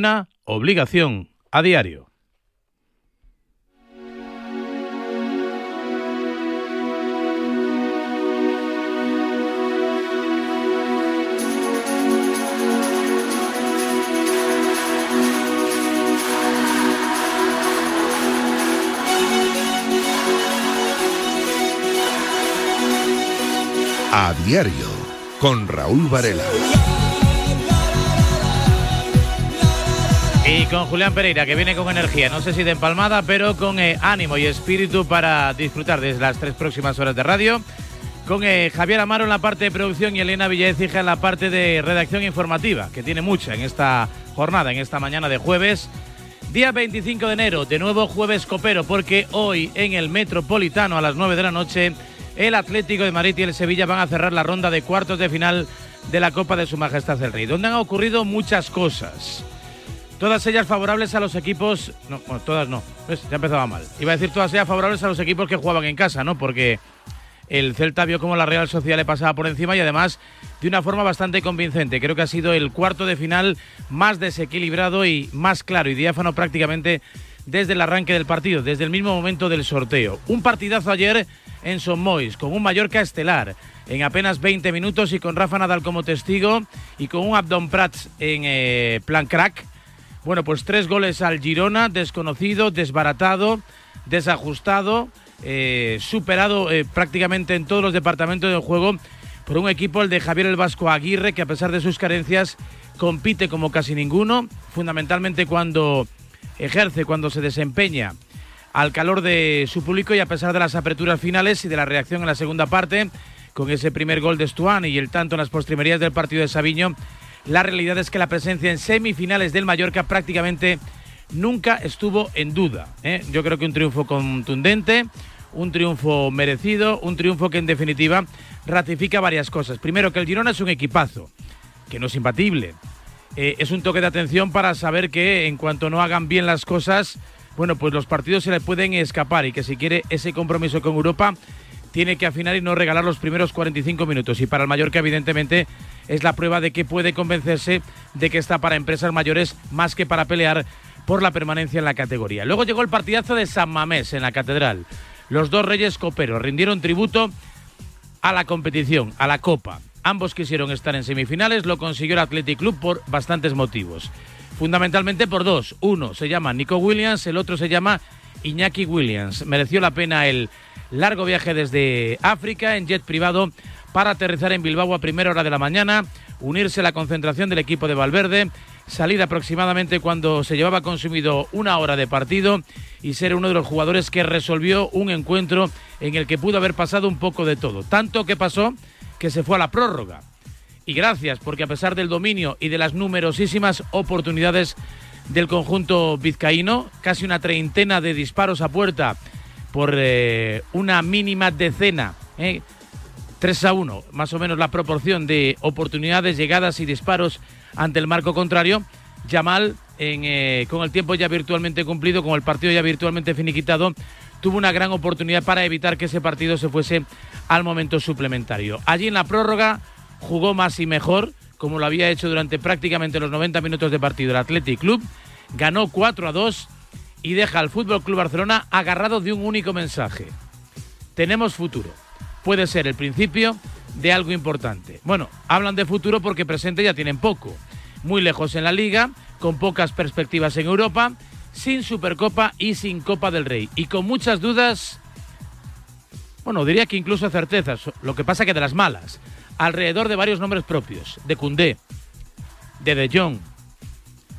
Una obligación a diario. A diario con Raúl Varela. Y con Julián Pereira, que viene con energía, no sé si de empalmada, pero con eh, ánimo y espíritu para disfrutar de las tres próximas horas de radio. Con eh, Javier Amaro en la parte de producción y Elena Villaecija en la parte de redacción informativa, que tiene mucha en esta jornada, en esta mañana de jueves. Día 25 de enero, de nuevo jueves copero, porque hoy en el Metropolitano a las 9 de la noche el Atlético de Madrid y el Sevilla van a cerrar la ronda de cuartos de final de la Copa de Su Majestad el Rey, donde han ocurrido muchas cosas. Todas ellas favorables a los equipos. No, bueno, todas no. Ya empezaba mal. Iba a decir todas ellas favorables a los equipos que jugaban en casa, ¿no? Porque el Celta vio como la Real Sociedad le pasaba por encima y además de una forma bastante convincente. Creo que ha sido el cuarto de final más desequilibrado y más claro y diáfano prácticamente desde el arranque del partido, desde el mismo momento del sorteo. Un partidazo ayer en Son Mois, con un Mallorca estelar en apenas 20 minutos y con Rafa Nadal como testigo y con un Abdon Prats en eh, plan crack. Bueno, pues tres goles al Girona, desconocido, desbaratado, desajustado, eh, superado eh, prácticamente en todos los departamentos del juego por un equipo, el de Javier el Vasco Aguirre, que a pesar de sus carencias compite como casi ninguno, fundamentalmente cuando ejerce, cuando se desempeña al calor de su público y a pesar de las aperturas finales y de la reacción en la segunda parte, con ese primer gol de Stuani y el tanto en las postrimerías del partido de Sabiño, la realidad es que la presencia en semifinales del Mallorca prácticamente nunca estuvo en duda. ¿eh? Yo creo que un triunfo contundente, un triunfo merecido, un triunfo que en definitiva ratifica varias cosas. Primero, que el Girona es un equipazo, que no es imbatible. Eh, es un toque de atención para saber que en cuanto no hagan bien las cosas, bueno, pues los partidos se le pueden escapar y que si quiere ese compromiso con Europa tiene que afinar y no regalar los primeros 45 minutos. Y para el Mallorca, evidentemente, es la prueba de que puede convencerse de que está para empresas mayores más que para pelear por la permanencia en la categoría. Luego llegó el partidazo de San Mamés en la Catedral. Los dos reyes coperos rindieron tributo a la competición, a la Copa. Ambos quisieron estar en semifinales, lo consiguió el Athletic Club por bastantes motivos. Fundamentalmente por dos. Uno se llama Nico Williams, el otro se llama Iñaki Williams. Mereció la pena el largo viaje desde África en jet privado para aterrizar en Bilbao a primera hora de la mañana, unirse a la concentración del equipo de Valverde, salir aproximadamente cuando se llevaba consumido una hora de partido y ser uno de los jugadores que resolvió un encuentro en el que pudo haber pasado un poco de todo. Tanto que pasó que se fue a la prórroga y gracias porque a pesar del dominio y de las numerosísimas oportunidades del conjunto vizcaíno, casi una treintena de disparos a puerta por eh, una mínima decena, eh, 3 a 1, más o menos la proporción de oportunidades, llegadas y disparos ante el marco contrario. Yamal, en, eh, con el tiempo ya virtualmente cumplido, con el partido ya virtualmente finiquitado, tuvo una gran oportunidad para evitar que ese partido se fuese al momento suplementario. Allí en la prórroga, jugó más y mejor, como lo había hecho durante prácticamente los 90 minutos de partido el Athletic Club, ganó 4 a 2 y deja al Fútbol Club Barcelona agarrado de un único mensaje. Tenemos futuro. Puede ser el principio de algo importante. Bueno, hablan de futuro porque presente ya tienen poco. Muy lejos en la liga, con pocas perspectivas en Europa, sin Supercopa y sin Copa del Rey. Y con muchas dudas, bueno, diría que incluso certezas, lo que pasa que de las malas alrededor de varios nombres propios, de Cundé, de De Jong,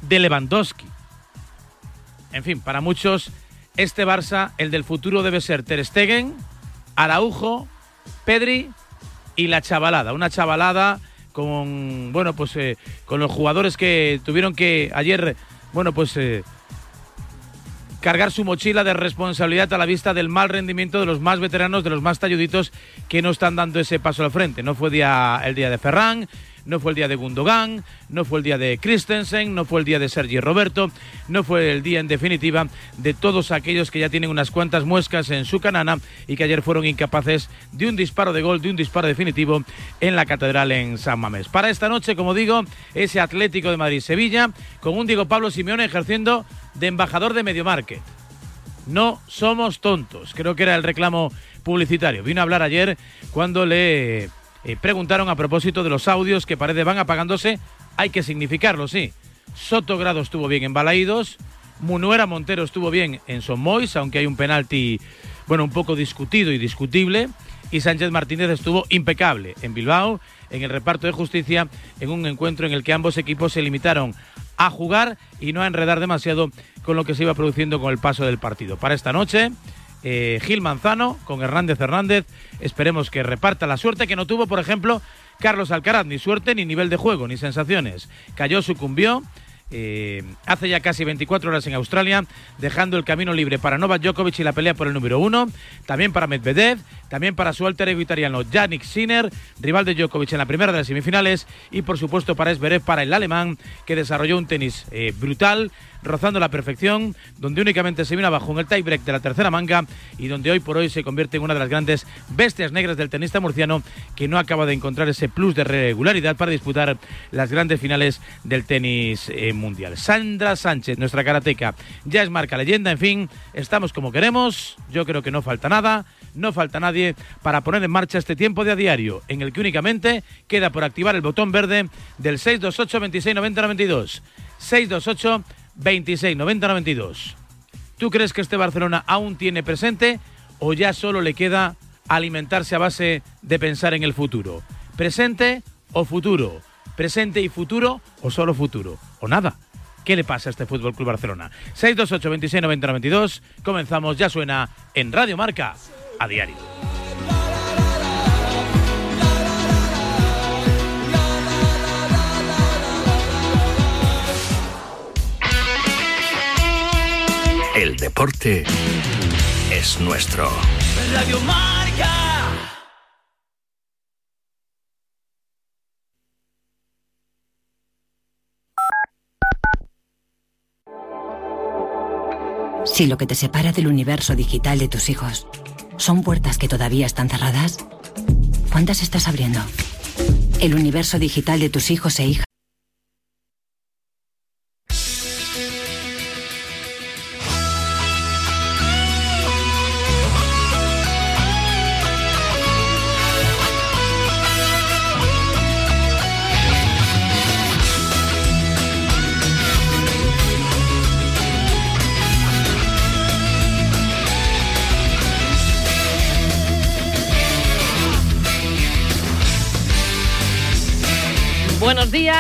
de Lewandowski. En fin, para muchos este Barça, el del futuro debe ser Ter Stegen, Araujo, Pedri y la chavalada, una chavalada con bueno, pues eh, con los jugadores que tuvieron que ayer, bueno, pues eh, cargar su mochila de responsabilidad a la vista del mal rendimiento de los más veteranos, de los más talluditos que no están dando ese paso al frente. No fue día, el día de Ferran, no fue el día de Gundogan, no fue el día de Christensen, no fue el día de Sergi Roberto, no fue el día en definitiva de todos aquellos que ya tienen unas cuantas muescas en su canana y que ayer fueron incapaces de un disparo de gol, de un disparo definitivo en la catedral en San Mamés. Para esta noche, como digo, ese Atlético de Madrid-Sevilla con un Diego Pablo Simeone ejerciendo de embajador de Medio Market. No somos tontos, creo que era el reclamo publicitario. Vino a hablar ayer cuando le eh, preguntaron a propósito de los audios que parece van apagándose. Hay que significarlo, sí. Soto Grado estuvo bien en Balaídos, Munuera Montero estuvo bien en Somois, aunque hay un penalti, bueno, un poco discutido y discutible. Y Sánchez Martínez estuvo impecable en Bilbao, en el reparto de justicia, en un encuentro en el que ambos equipos se limitaron a jugar y no a enredar demasiado con lo que se iba produciendo con el paso del partido. Para esta noche, eh, Gil Manzano con Hernández Hernández. Esperemos que reparta la suerte que no tuvo, por ejemplo, Carlos Alcaraz. Ni suerte, ni nivel de juego, ni sensaciones. Cayó, sucumbió. Eh, hace ya casi 24 horas en Australia, dejando el camino libre para Novak Djokovic y la pelea por el número uno, también para Medvedev, también para su alter ego italiano Yannick Sinner, rival de Djokovic en la primera de las semifinales, y por supuesto para Esberev, para el alemán, que desarrolló un tenis eh, brutal, rozando la perfección, donde únicamente se vino abajo en el tiebreak de la tercera manga y donde hoy por hoy se convierte en una de las grandes bestias negras del tenista murciano que no acaba de encontrar ese plus de regularidad para disputar las grandes finales del tenis eh, mundial. Sandra Sánchez, nuestra karateca, ya es marca leyenda, en fin, estamos como queremos, yo creo que no falta nada, no falta nadie para poner en marcha este tiempo de a diario, en el que únicamente queda por activar el botón verde del 628 26 90 92. 628 26 90 92. ¿Tú crees que este Barcelona aún tiene presente o ya solo le queda alimentarse a base de pensar en el futuro? ¿Presente o futuro? ¿Presente y futuro o solo futuro? ¿O nada? ¿Qué le pasa a este Fútbol Club Barcelona? 628 26 90 92. Comenzamos, ya suena en Radio Marca a diario. Deporte es nuestro. Radio Marca. Si lo que te separa del universo digital de tus hijos son puertas que todavía están cerradas, ¿cuántas estás abriendo? El universo digital de tus hijos e hijas.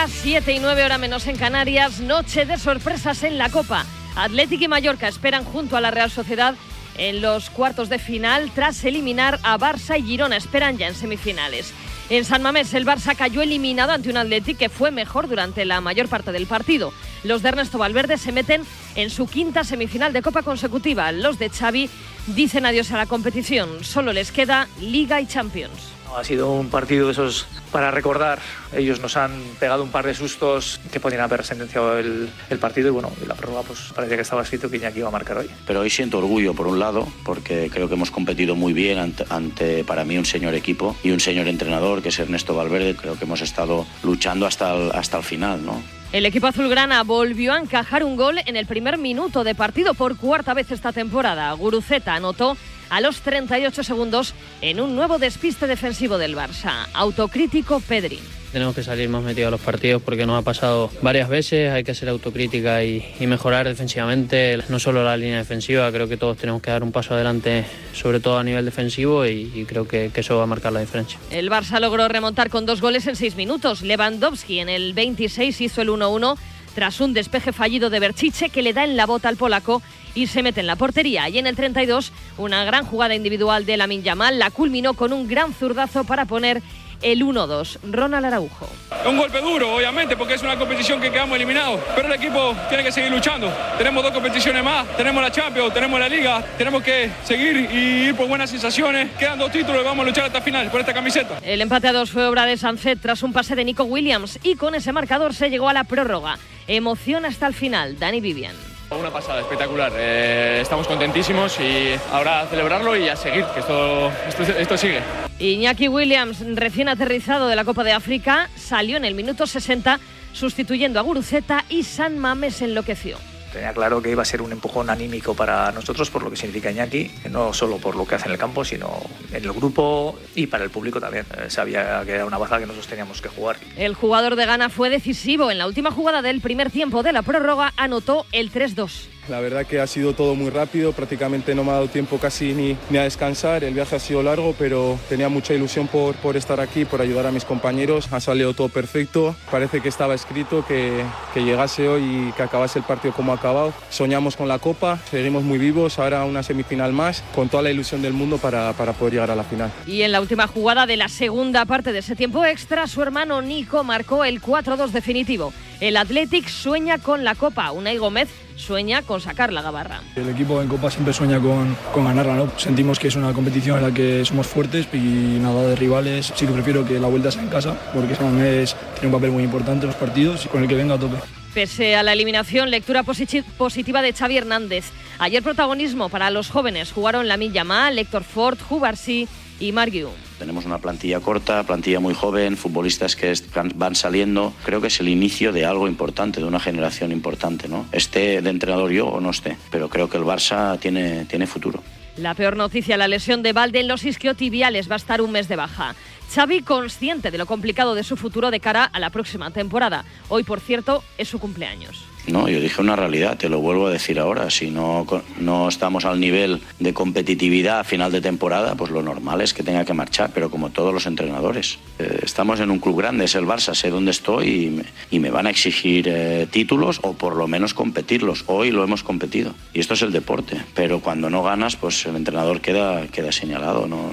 Días, 7 y 9 horas menos en Canarias, noche de sorpresas en la Copa. Atlético y Mallorca esperan junto a la Real Sociedad en los cuartos de final tras eliminar a Barça y Girona, esperan ya en semifinales. En San Mamés el Barça cayó eliminado ante un Atlético que fue mejor durante la mayor parte del partido. Los de Ernesto Valverde se meten en su quinta semifinal de Copa consecutiva. Los de Xavi dicen adiós a la competición, solo les queda Liga y Champions. Ha sido un partido de esos para recordar. Ellos nos han pegado un par de sustos que podían haber sentenciado el, el partido y bueno, y la prueba pues parecía que estaba escrito que Iñaki iba a marcar hoy. Pero hoy siento orgullo por un lado, porque creo que hemos competido muy bien ante, ante, para mí un señor equipo y un señor entrenador que es Ernesto Valverde. Creo que hemos estado luchando hasta el, hasta el final, ¿no? El equipo azulgrana volvió a encajar un gol en el primer minuto de partido por cuarta vez esta temporada. Guruceta anotó a los 38 segundos en un nuevo despiste defensivo del Barça. Autocrítico Pedri. Tenemos que salir más metidos a los partidos porque nos ha pasado varias veces, hay que ser autocrítica y, y, mejorar defensivamente, no solo la línea defensiva, creo que todos tenemos que dar un paso adelante, sobre todo a nivel defensivo y, y creo que, que, eso va a marcar la diferencia. El Barça logró remontar con dos goles en seis minutos. Lewandowski en el 26 hizo el 1-1 tras un despeje fallido de Berchiche que le da en la bota al polaco y se mete en la portería. Y en el 32, una gran jugada individual de Lamin Yamal la culminó con un gran zurdazo para poner el 1-2. Ronald Araujo. Un golpe duro, obviamente, porque es una competición que quedamos eliminados, pero el equipo tiene que seguir luchando. Tenemos dos competiciones más, tenemos la Champions, tenemos la Liga, tenemos que seguir y ir por buenas sensaciones. Quedan dos títulos y vamos a luchar hasta el final por esta camiseta. El empate a dos fue obra de Sanzet tras un pase de Nico Williams y con ese marcador se llegó a la prórroga. Emoción hasta el final. Dani Vivian. Una pasada espectacular. Eh, estamos contentísimos y ahora a celebrarlo y a seguir, que esto, esto, esto sigue. Iñaki Williams, recién aterrizado de la Copa de África, salió en el minuto 60 sustituyendo a Guruceta y San Mames enloqueció. Tenía claro que iba a ser un empujón anímico para nosotros por lo que significa Iñaki, no solo por lo que hace en el campo, sino en el grupo y para el público también. Eh, sabía que era una baza que nosotros teníamos que jugar. El jugador de Ghana fue decisivo. En la última jugada del primer tiempo de la prórroga anotó el 3-2. La verdad que ha sido todo muy rápido, prácticamente no me ha dado tiempo casi ni, ni a descansar. El viaje ha sido largo, pero tenía mucha ilusión por, por estar aquí, por ayudar a mis compañeros. Ha salido todo perfecto. Parece que estaba escrito que, que llegase hoy y que acabase el partido como ha acabado. Soñamos con la Copa, seguimos muy vivos. Ahora una semifinal más, con toda la ilusión del mundo para, para poder llegar a la final. Y en la última jugada de la segunda parte de ese tiempo extra, su hermano Nico marcó el 4-2 definitivo. El Athletic sueña con la Copa. Unai Gómez sueña con sacar la gabarra. El equipo en Copa siempre sueña con, con, ganarla, ¿no? Sentimos que es una competición en la que somos fuertes y nada de rivales. Sí que prefiero que la vuelta sea en casa, porque San Mamés tiene un papel muy importante en los partidos y con el que venga a tope. Pese a la eliminación, lectura positiva de Xavi Hernández. Ayer protagonismo para los jóvenes. Jugaron Lamin Yamal, Héctor Ford, Jubarsi y Marguiu. Tenemos una plantilla corta, plantilla muy joven, futbolistas que van saliendo. Creo que es el inicio de algo importante, de una generación importante, ¿no? Esté de entrenador yo o no esté, pero creo que el Barça tiene, tiene futuro. La peor noticia, la lesión de Valde en los isquiotibiales va a estar un mes de baja. Xavi consciente de lo complicado de su futuro de cara a la próxima temporada. Hoy, por cierto, es su cumpleaños. No, yo dije una realidad, te lo vuelvo a decir ahora. Si no, no estamos al nivel de competitividad a final de temporada, pues lo normal es que tenga que marchar, pero como todos los entrenadores. Eh, estamos en un club grande, es el Barça, sé dónde estoy y me, y me van a exigir eh, títulos o por lo menos competirlos. Hoy lo hemos competido. Y esto es el deporte, pero cuando no ganas, pues el entrenador queda, queda señalado. ¿no?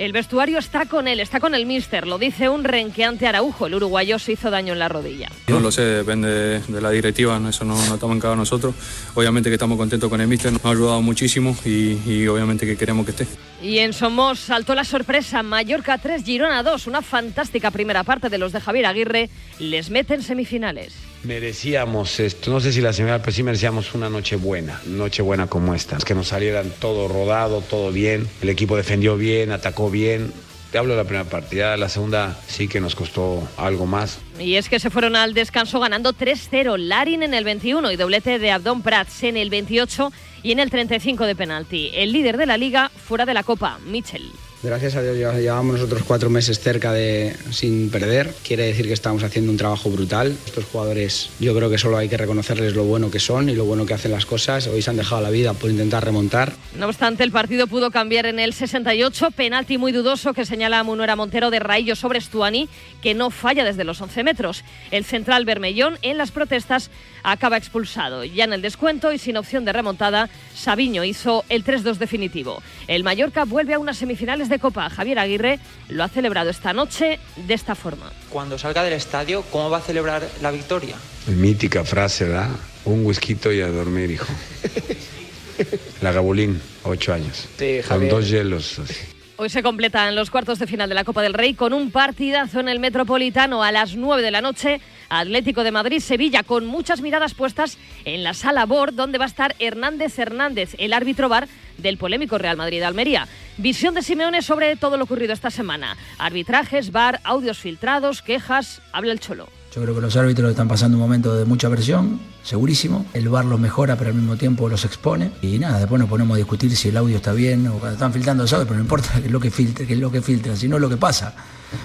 El vestuario está con él, está con el míster, lo dice un renqueante Araujo, el uruguayo se hizo daño en la rodilla. No lo sé, depende de la directiva, eso no, no estamos en cada nosotros. Obviamente que estamos contentos con el míster, nos ha ayudado muchísimo y, y obviamente que queremos que esté. Y en Somos saltó la sorpresa, Mallorca 3, Girona 2, una fantástica primera parte de los de Javier Aguirre, les meten semifinales. Merecíamos esto, no sé si la semana, pero sí merecíamos una noche buena, noche buena como esta, que nos salieran todo rodado, todo bien, el equipo defendió bien, atacó bien, te hablo de la primera partida, la segunda sí que nos costó algo más. Y es que se fueron al descanso ganando 3-0, Larin en el 21 y doblete de Abdón Prats en el 28 y en el 35 de penalti. El líder de la liga fuera de la Copa, Mitchell. Gracias a Dios llevamos nosotros cuatro meses cerca de sin perder. Quiere decir que estamos haciendo un trabajo brutal. Estos jugadores yo creo que solo hay que reconocerles lo bueno que son y lo bueno que hacen las cosas. Hoy se han dejado la vida por intentar remontar. No obstante, el partido pudo cambiar en el 68. Penalti muy dudoso que señala Munuera Montero de Raillo sobre Stuani, que no falla desde los 11 metros. El central Bermellón en las protestas acaba expulsado. Ya en el descuento y sin opción de remontada, Sabiño hizo el 3-2 definitivo. El Mallorca vuelve a unas semifinales de Copa. Javier Aguirre lo ha celebrado esta noche de esta forma. Cuando salga del estadio, ¿cómo va a celebrar la victoria? Mítica frase, ¿verdad? Un whisky y a dormir, hijo. La Gabulín, ocho años. Sí, Con dos hielos. Hoy se completan los cuartos de final de la Copa del Rey con un partidazo en el Metropolitano a las 9 de la noche. Atlético de Madrid-Sevilla con muchas miradas puestas en la sala Bord donde va a estar Hernández Hernández, el árbitro bar del polémico Real Madrid-Almería. Visión de Simeone sobre todo lo ocurrido esta semana. Arbitrajes, bar, audios filtrados, quejas. Habla el Cholo. Yo creo que los árbitros están pasando un momento de mucha presión, segurísimo. El VAR los mejora, pero al mismo tiempo los expone. Y nada, después nos ponemos a discutir si el audio está bien o cuando están filtrando los audios, pero no importa qué es lo que filtra, qué es lo que filtra, sino lo que pasa.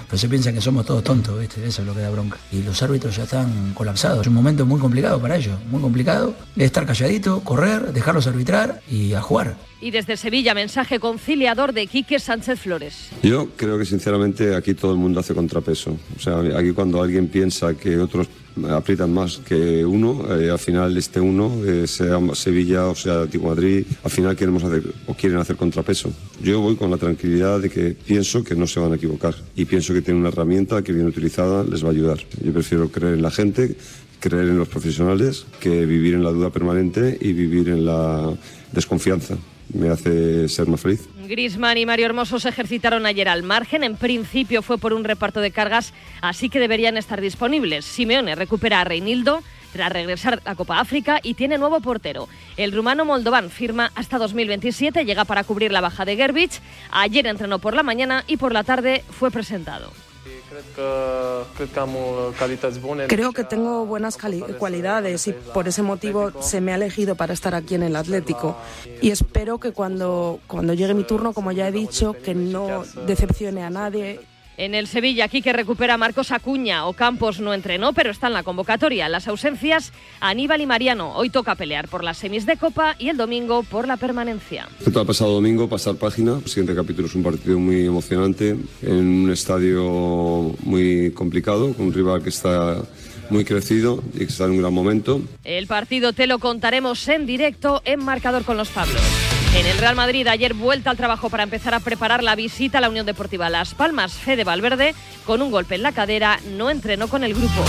Pero se piensa que somos todos tontos, ¿viste? eso es lo que da bronca. Y los árbitros ya están colapsados. Es un momento muy complicado para ellos, muy complicado. Es estar calladito, correr, dejarlos arbitrar y a jugar. Y desde Sevilla, mensaje conciliador de Quique Sánchez Flores. Yo creo que sinceramente aquí todo el mundo hace contrapeso. O sea, aquí cuando alguien piensa que otros aprietan más que uno. Eh, al final este uno, eh, sea Sevilla o sea Atlético Madrid, al final queremos hacer o quieren hacer contrapeso. Yo voy con la tranquilidad de que pienso que no se van a equivocar y pienso que tienen una herramienta que bien utilizada les va a ayudar. Yo prefiero creer en la gente, creer en los profesionales, que vivir en la duda permanente y vivir en la desconfianza. Me hace ser más feliz. Grisman y Mario Hermoso se ejercitaron ayer al margen. En principio fue por un reparto de cargas, así que deberían estar disponibles. Simeone recupera a Reinildo tras regresar a Copa África y tiene nuevo portero. El rumano Moldovan firma hasta 2027, llega para cubrir la baja de Gerbich. Ayer entrenó por la mañana y por la tarde fue presentado. Creo que tengo buenas cualidades y por ese motivo se me ha elegido para estar aquí en el Atlético. Y espero que cuando, cuando llegue mi turno, como ya he dicho, que no decepcione a nadie en el Sevilla, aquí que recupera Marcos Acuña. o Campos no entrenó, pero está en la convocatoria. Las ausencias, Aníbal y Mariano. Hoy toca pelear por las semis de Copa y el domingo por la permanencia. Todo el pasado domingo, pasar página. El siguiente capítulo es un partido muy emocionante en un estadio muy complicado, con un rival que está muy crecido y que está en un gran momento. El partido te lo contaremos en directo en Marcador con los Pablos. En el Real Madrid ayer vuelta al trabajo para empezar a preparar la visita a la Unión Deportiva Las Palmas. Fede Valverde, con un golpe en la cadera, no entrenó con el grupo.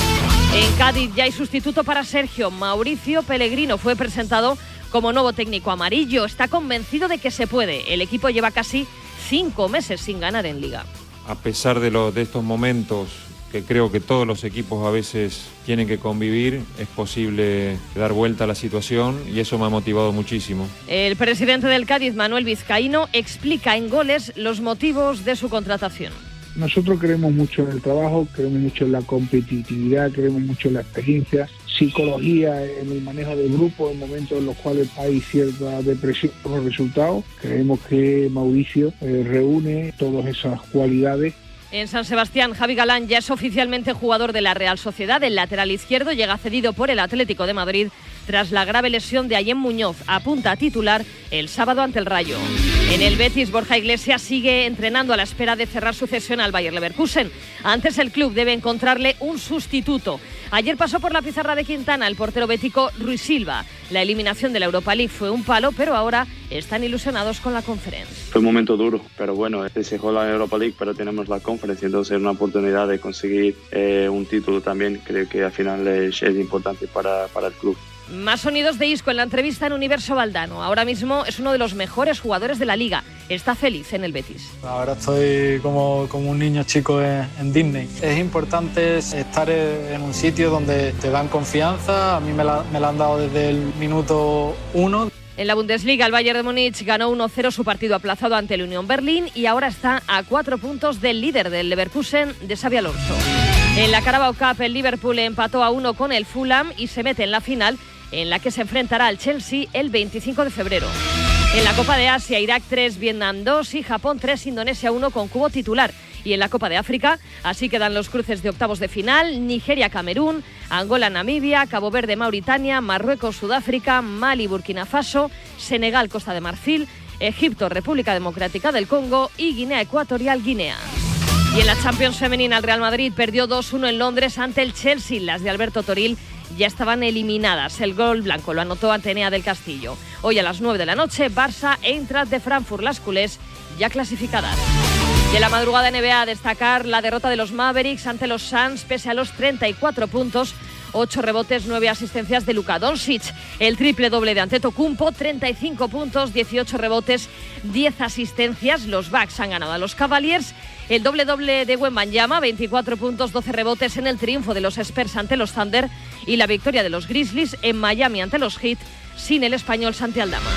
En Cádiz ya hay sustituto para Sergio. Mauricio Pellegrino fue presentado como nuevo técnico amarillo. Está convencido de que se puede. El equipo lleva casi cinco meses sin ganar en liga. A pesar de, de estos momentos que creo que todos los equipos a veces tienen que convivir, es posible dar vuelta a la situación y eso me ha motivado muchísimo. El presidente del Cádiz, Manuel Vizcaíno, explica en goles los motivos de su contratación. Nosotros creemos mucho en el trabajo, creemos mucho en la competitividad, creemos mucho en la experiencia, psicología en el manejo del grupo en momentos en los cuales hay cierta depresión por los resultados. Creemos que Mauricio eh, reúne todas esas cualidades en San Sebastián, Javi Galán ya es oficialmente jugador de la Real Sociedad. El lateral izquierdo llega cedido por el Atlético de Madrid tras la grave lesión de Ayem Muñoz. Apunta a titular el sábado ante el Rayo. En el Betis, Borja Iglesias sigue entrenando a la espera de cerrar su cesión al Bayer Leverkusen. Antes el club debe encontrarle un sustituto. Ayer pasó por la pizarra de Quintana el portero bético Ruiz Silva. La eliminación de la Europa League fue un palo, pero ahora están ilusionados con la conferencia. Fue un momento duro, pero bueno, se jugó la Europa League, pero tenemos la conferencia, entonces es una oportunidad de conseguir eh, un título también. Creo que al final es, importante para el club. Más sonidos de Isco en la entrevista en Universo Valdano. Ahora mismo es uno de los mejores jugadores de la liga. Está feliz en el Betis. Ahora estoy como, como un niño chico en, Disney. Es importante estar en un sitio donde te dan confianza. A mí me la, me la han dado desde el minuto uno. En la Bundesliga, el Bayern de Múnich ganó 1-0 su partido aplazado ante el Unión Berlín y ahora está a cuatro puntos del líder del Leverkusen de Xavi Alonso. En la Carabao Cup, el Liverpool empató a uno con el Fulham y se mete en la final en la que se enfrentará al Chelsea el 25 de febrero. En la Copa de Asia, Irak 3, Vietnam 2 y Japón 3, Indonesia 1 con cubo titular. Y en la Copa de África, así quedan los cruces de octavos de final, Nigeria-Camerún, Angola-Namibia, Cabo Verde-Mauritania, Marruecos-Sudáfrica, Mali-Burkina Faso, Senegal-Costa de Marfil, Egipto-República Democrática del Congo y Guinea Ecuatorial-Guinea. Y en la Champions Femenina, el Real Madrid perdió 2-1 en Londres ante el Chelsea. Las de Alberto Toril ya estaban eliminadas. El gol blanco lo anotó Atenea del Castillo. Hoy a las 9 de la noche, Barça Eintracht de Frankfurt, las culés ya clasificadas. En la madrugada NBA destacar la derrota de los Mavericks ante los Suns pese a los 34 puntos 8 rebotes, 9 asistencias de Luka Doncic. El triple doble de Antetokounmpo, 35 puntos, 18 rebotes, 10 asistencias. Los Bucks han ganado a los Cavaliers. El doble doble de Wembanyama, 24 puntos, 12 rebotes en el triunfo de los Spurs ante los Thunder y la victoria de los Grizzlies en Miami ante los Heat sin el español Santi Aldama.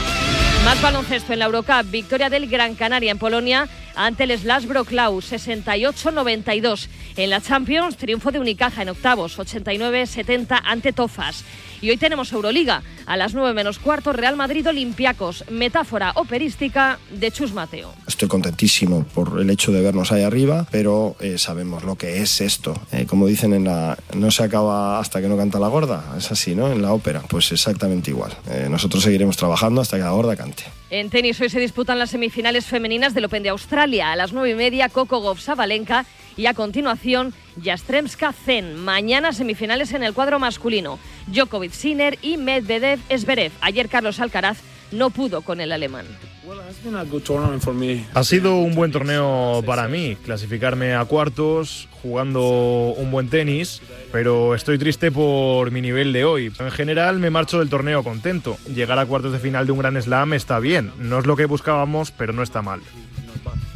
Más baloncesto en la Eurocup, victoria del Gran Canaria en Polonia ante el Slash Broklau, 68-92. En la Champions, triunfo de Unicaja en octavos, 89-70 ante Tofas. Y hoy tenemos Euroliga. A las 9 menos cuarto, Real Madrid Olympiacos. Metáfora operística de Chus Mateo. Estoy contentísimo por el hecho de vernos ahí arriba, pero eh, sabemos lo que es esto. Eh, como dicen en la. No se acaba hasta que no canta la gorda. Es así, ¿no? En la ópera. Pues exactamente igual. Eh, nosotros seguiremos trabajando hasta que la gorda cante. En tenis hoy se disputan las semifinales femeninas del Open de Australia. A las nueve y media, Coco Gauff Sabalenka y a continuación Jastremska Zen. Mañana semifinales en el cuadro masculino. Djokovic Sinner y Medvedev Esberev. Ayer Carlos Alcaraz no pudo con el alemán. Ha sido un buen torneo para mí, clasificarme a cuartos, jugando un buen tenis, pero estoy triste por mi nivel de hoy. En general me marcho del torneo contento. Llegar a cuartos de final de un gran slam está bien, no es lo que buscábamos, pero no está mal.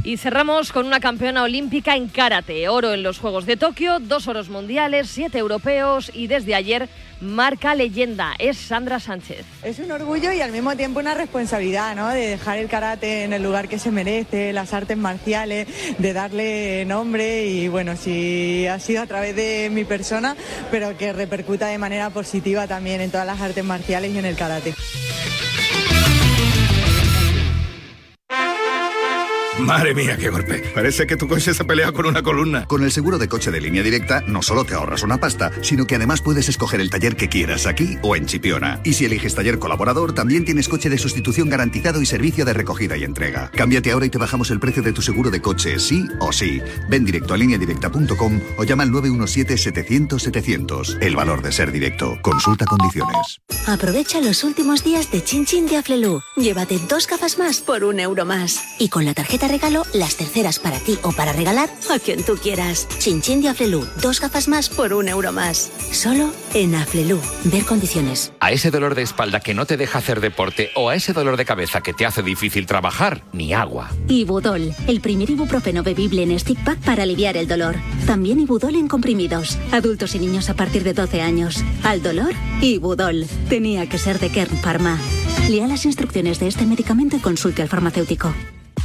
Y cerramos con una campeona olímpica en karate. Oro en los Juegos de Tokio, dos oros mundiales, siete europeos y desde ayer marca leyenda. Es Sandra Sánchez. Es un orgullo y al mismo tiempo una responsabilidad, ¿no? De dejar el karate en el lugar que se merece, las artes marciales, de darle nombre y bueno, si ha sido a través de mi persona, pero que repercuta de manera positiva también en todas las artes marciales y en el karate. Madre mía, qué golpe. Parece que tu coche se pelea con una columna. Con el seguro de coche de línea directa, no solo te ahorras una pasta, sino que además puedes escoger el taller que quieras aquí o en Chipiona. Y si eliges taller colaborador, también tienes coche de sustitución garantizado y servicio de recogida y entrega. Cámbiate ahora y te bajamos el precio de tu seguro de coche, sí o sí. Ven directo a lineadirecta.com o llama al 917-700-700. El valor de ser directo. Consulta condiciones. Aprovecha los últimos días de Chin Chin de Aflelu. Llévate dos gafas más por un euro más. Y con la tarjeta regalo, las terceras para ti o para regalar a quien tú quieras. Chin de Aflelu, dos gafas más por un euro más. Solo en Aflelu. Ver condiciones. A ese dolor de espalda que no te deja hacer deporte o a ese dolor de cabeza que te hace difícil trabajar, ni agua. Ibudol, el primer ibuprofeno bebible en stick pack para aliviar el dolor. También Ibudol en comprimidos. Adultos y niños a partir de 12 años. Al dolor, Ibudol. Tenía que ser de Kern Pharma. Lea las instrucciones de este medicamento y consulte al farmacéutico.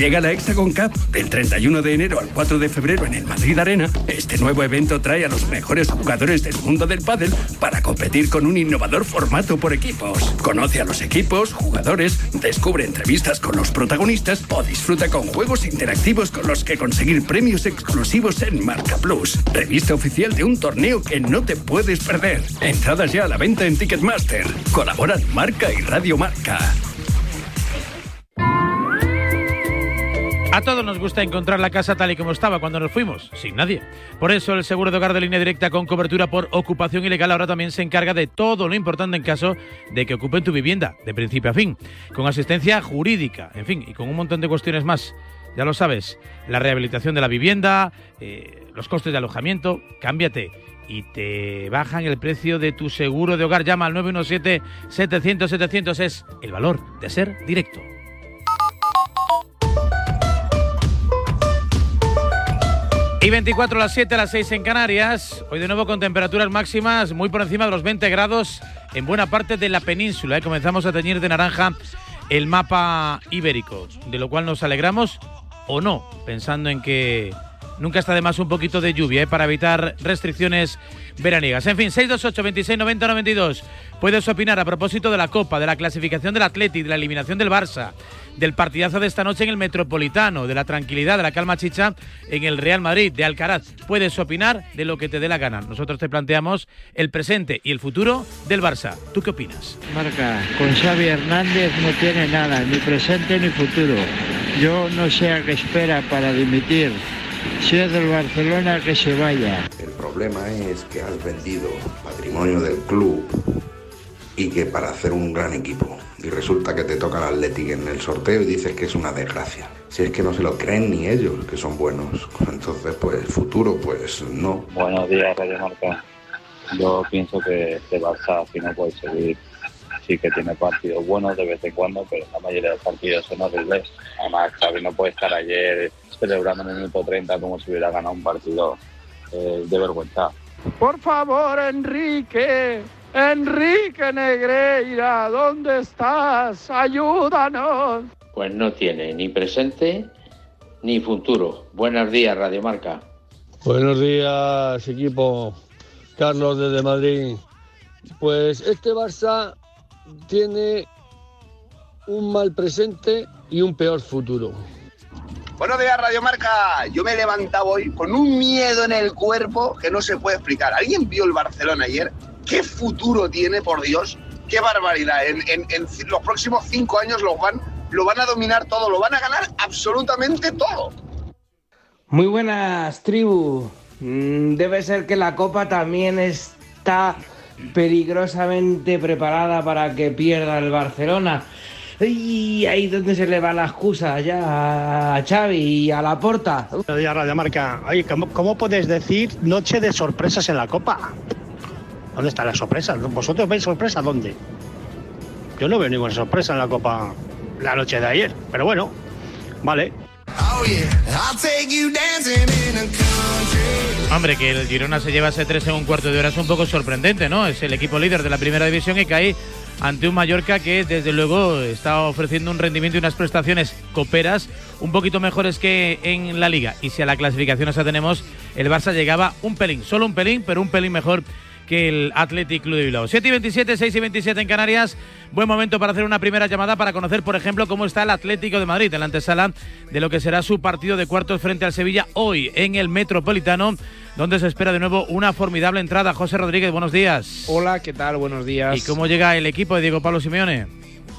Llega la Hexagon Cup del 31 de enero al 4 de febrero en el Madrid Arena. Este nuevo evento trae a los mejores jugadores del mundo del pádel para competir con un innovador formato por equipos. Conoce a los equipos, jugadores, descubre entrevistas con los protagonistas o disfruta con juegos interactivos con los que conseguir premios exclusivos en Marca Plus, revista oficial de un torneo que no te puedes perder. Entradas ya a la venta en Ticketmaster. Colaboran Marca y Radio Marca. A todos nos gusta encontrar la casa tal y como estaba cuando nos fuimos, sin nadie. Por eso el seguro de hogar de línea directa con cobertura por ocupación ilegal ahora también se encarga de todo lo importante en caso de que ocupen tu vivienda, de principio a fin, con asistencia jurídica, en fin, y con un montón de cuestiones más. Ya lo sabes, la rehabilitación de la vivienda, eh, los costes de alojamiento, cámbiate y te bajan el precio de tu seguro de hogar. Llama al 917-700-700. Es el valor de ser directo. Y 24 a las 7, a las 6 en Canarias. Hoy de nuevo con temperaturas máximas muy por encima de los 20 grados en buena parte de la península. ¿eh? Comenzamos a teñir de naranja el mapa ibérico, de lo cual nos alegramos o no, pensando en que nunca está de más un poquito de lluvia ¿eh? para evitar restricciones veraniegas. En fin, 628 26 90 92. Puedes opinar a propósito de la Copa, de la clasificación del Atleti, de la eliminación del Barça, del partidazo de esta noche en el Metropolitano, de la tranquilidad, de la calma chicha en el Real Madrid, de Alcaraz. Puedes opinar de lo que te dé la gana. Nosotros te planteamos el presente y el futuro del Barça. ¿Tú qué opinas? Marca, con Xavi Hernández no tiene nada, ni presente ni futuro. Yo no sé a qué espera para dimitir. Si es del Barcelona, que se vaya. Problema es que has vendido patrimonio del club y que para hacer un gran equipo. Y resulta que te toca el Athletic en el sorteo y dices que es una desgracia. Si es que no se lo creen ni ellos, que son buenos. Entonces, pues futuro, pues no. Buenos días, Radio Marca. Yo pienso que este Barça si no puede seguir. Sí que tiene partidos buenos de vez en cuando, pero la mayoría de los partidos son horribles. Además, Xavi no puede estar ayer celebrando en el minuto 30 como si hubiera ganado un partido eh, de vergüenza. Por favor, Enrique, Enrique Negreira, ¿dónde estás? Ayúdanos. Pues no tiene ni presente ni futuro. Buenos días, Radio Marca. Buenos días, equipo. Carlos desde Madrid. Pues este Barça tiene un mal presente y un peor futuro. Buenos días, Radio Marca. Yo me he levantado hoy con un miedo en el cuerpo que no se puede explicar. ¿Alguien vio el Barcelona ayer? ¿Qué futuro tiene, por Dios? ¡Qué barbaridad! En, los próximos cinco años lo van, lo van a dominar todo, lo van a ganar absolutamente todo. Muy buenas, tribu. Mm, Debe ser que la copa también está peligrosamente preparada para que pierda el Barcelona. Y ahí es donde se le va la excusa ya a Xavi y a la porta. Radio Marca. Oye, ¿cómo, cómo puedes decir noche de sorpresas en la Copa? ¿Dónde están las sorpresas? ¿Vosotros veis sorpresas dónde? Yo no veo ninguna sorpresa en la Copa la noche de ayer, pero bueno, vale. Hombre, que el Girona se lleva ese 3 en un cuarto de hora es un poco sorprendente, ¿no? Es el equipo líder de la primera división y cae ante un Mallorca que desde luego está ofreciendo un rendimiento y unas prestaciones coperas un poquito mejores que en la liga. Y si a la clasificación nos atenemos, el Barça llegaba un pelín, solo un pelín, pero un pelín mejor que el Athletic Club de Bilbao. 7 y 27, 6 y 27 en Canarias. Buen momento para hacer una primera llamada para conocer, por ejemplo, cómo está el Atlético de Madrid en la antesala de lo que será su partido de cuartos frente al Sevilla hoy en el Metropolitano, donde se espera de nuevo una formidable entrada. José Rodríguez, buenos días. Hola, ¿qué tal? Buenos días. ¿Y cómo llega el equipo de Diego Pablo Simeone?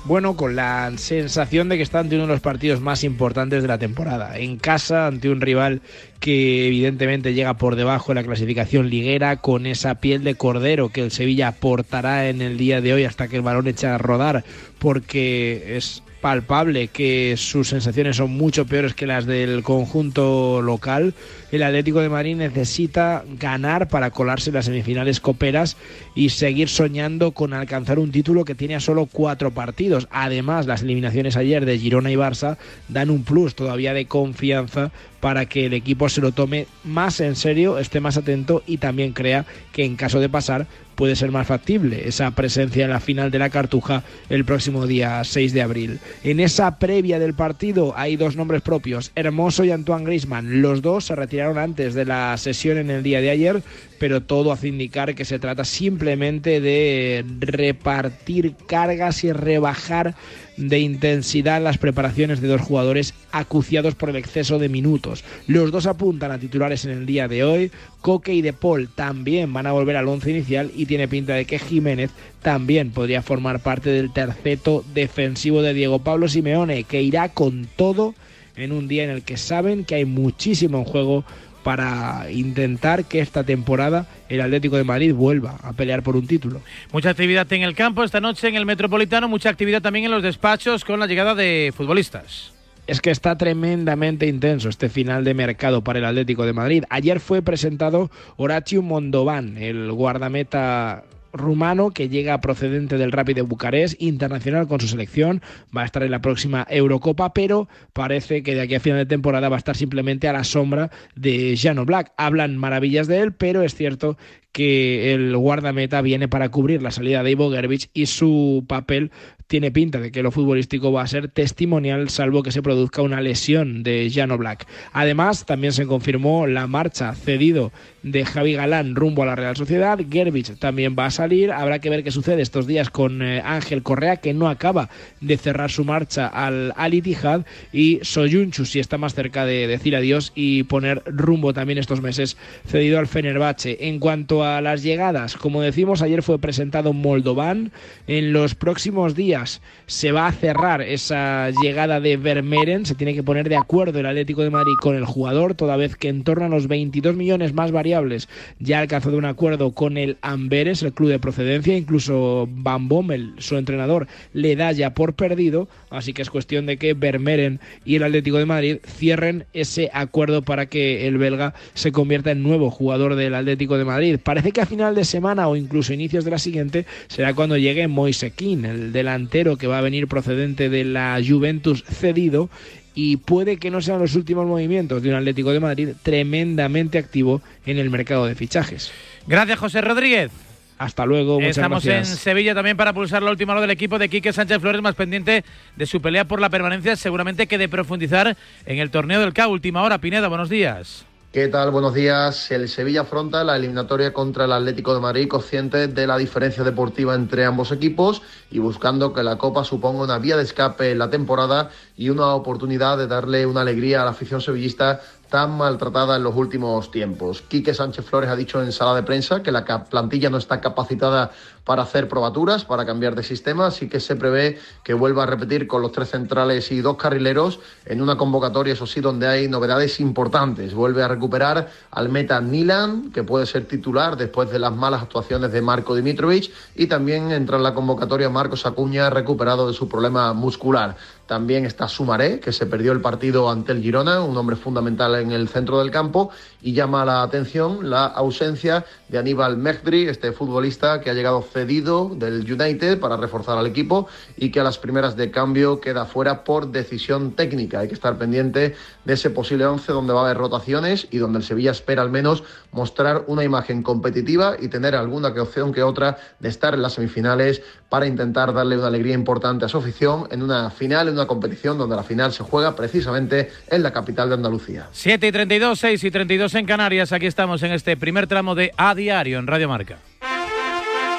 Bueno, con la sensación de que está ante uno de los partidos más importantes de la temporada. En casa, ante un rival que evidentemente llega por debajo de la clasificación liguera, con esa piel de cordero que el Sevilla aportará en el día de hoy hasta que el balón echa a rodar, porque es palpable que sus sensaciones son mucho peores que las del conjunto local. El Atlético de Madrid necesita ganar para colarse en las semifinales coperas y seguir soñando con alcanzar un título que tiene a solo cuatro partidos. Además, las eliminaciones ayer de Girona y Barça dan un plus todavía de confianza para que el equipo se lo tome más en serio, esté más atento y también crea que en caso de pasar puede ser más factible esa presencia en la final de la Cartuja el próximo día 6 de abril. En esa previa del partido hay dos nombres propios, Hermoso y Antoine Griezmann. Los dos se retiraron antes de la sesión en el día de ayer, pero todo hace indicar que se trata simplemente de repartir cargas y rebajar de intensidad las preparaciones de dos jugadores acuciados por el exceso de minutos. Los dos apuntan a titulares en el día de hoy. Coque y De Paul también van a volver al once inicial y tiene pinta de que Jiménez también podría formar parte del terceto defensivo de Diego Pablo Simeone, que irá con todo en un día en el que saben que hay muchísimo en juego para intentar que esta temporada el Atlético de Madrid vuelva a pelear por un título. Mucha actividad en el campo esta noche en el Metropolitano, mucha actividad también en los despachos con la llegada de futbolistas. Es que está tremendamente intenso este final de mercado para el Atlético de Madrid. Ayer fue presentado Horacio Mondován, el guardameta rumano que llega procedente del Rapid de Bucarest, internacional con su selección, va a estar en la próxima Eurocopa, pero parece que de aquí a final de temporada va a estar simplemente a la sombra de Jano Black. Hablan maravillas de él, pero es cierto que el guardameta viene para cubrir la salida de Ivo Gervich y su papel tiene pinta de que lo futbolístico va a ser testimonial salvo que se produzca una lesión de Jano Black. Además, también se confirmó la marcha cedido de Javi Galán rumbo a la Real Sociedad. Gervich también va a salir. Habrá que ver qué sucede estos días con eh, Ángel Correa, que no acaba de cerrar su marcha al Al Ittihad. Y Soyunchu, si está más cerca de decir adiós y poner rumbo también estos meses cedido al Fenerbahce. En cuanto a las llegadas, como decimos, ayer fue presentado Moldovan. En los próximos días se va a cerrar esa llegada de Vermeeren. Se tiene que poner de acuerdo el Atlético de Madrid con el jugador, toda vez que en torno a los 22 millones más variables ya ha alcanzado un acuerdo con el Amberes, el club de procedencia. Incluso Van Bommel, su entrenador, le da ya por perdido. Así que es cuestión de que Vermeeren y el Atlético de Madrid cierren ese acuerdo para que el belga se convierta en nuevo jugador del Atlético de Madrid. Parece que a final de semana o incluso inicios de la siguiente será cuando llegue Moisekin, el delantero que va a venir procedente de la Juventus cedido y puede que no sean los últimos movimientos de un Atlético de Madrid tremendamente activo en el mercado de fichajes. Gracias, José Rodríguez. Hasta luego, muchas Estamos gracias. en Sevilla también para pulsar la última hora del equipo de Quique Sánchez Flores, más pendiente de su pelea por la permanencia, seguramente que de profundizar en el torneo del CA. Última hora, Pineda, buenos días. ¿Qué tal? Buenos días. El Sevilla afronta la eliminatoria contra el Atlético de Madrid, consciente de la diferencia deportiva entre ambos equipos y buscando que la Copa suponga una vía de escape en la temporada y una oportunidad de darle una alegría a la afición sevillista tan maltratada en los últimos tiempos. Quique Sánchez Flores ha dicho en sala de prensa que la plantilla no está capacitada para hacer probaturas, para cambiar de sistema, así que se prevé que vuelva a repetir con los tres centrales y dos carrileros en una convocatoria, eso sí, donde hay novedades importantes. Vuelve a recuperar al meta Nilan, que puede ser titular después de las malas actuaciones de Marco Dimitrovic, y también entra en la convocatoria Marcos Acuña, recuperado de su problema muscular. También está Sumaré, que se perdió el partido ante el Girona, un hombre fundamental en el centro del campo, y llama la atención la ausencia de Aníbal Mejdri, este futbolista que ha llegado cedido del United para reforzar al equipo y que a las primeras de cambio queda fuera por decisión técnica. Hay que estar pendiente de ese posible once donde va a haber rotaciones y donde el Sevilla espera al menos mostrar una imagen competitiva y tener alguna que opción que otra de estar en las semifinales para intentar darle una alegría importante a su afición en una final, en una competición donde la final se juega precisamente en la capital de Andalucía. 7 y 32, 6 y 32 en Canarias. Aquí estamos en este primer tramo de A Diario en Radio Marca.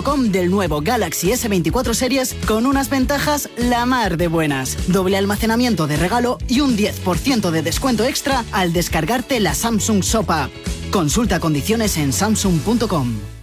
del nuevo Galaxy S24 Series con unas ventajas la mar de buenas. Doble almacenamiento de regalo y un 10% de descuento extra al descargarte la Samsung Sopa. Consulta condiciones en Samsung.com.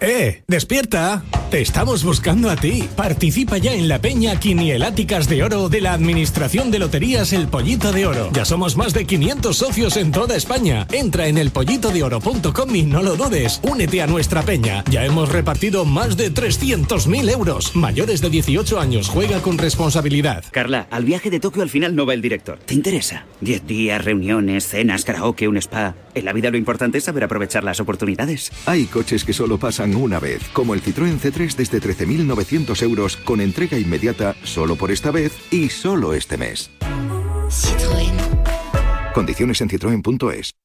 ¡Eh! ¡Despierta! Te estamos buscando a ti. Participa ya en la Peña Quinieláticas de Oro de la Administración de Loterías El Pollito de Oro. Ya somos más de 500 socios en toda España. Entra en elpollitodeoro.com y no lo dudes. Únete a nuestra peña. Ya hemos repartido más de 300.000 euros. Mayores de 18 años. Juega con responsabilidad. Carla, al viaje de Tokio al final no va el director. ¿Te interesa? 10 días, reuniones, cenas, karaoke, un spa. En la vida lo importante es saber aprovechar las oportunidades. Hay coches que solo pasan una vez, como el Citroën C3 desde 13.900 euros con entrega inmediata solo por esta vez y solo este mes. Citroën. Condiciones en citroen.es.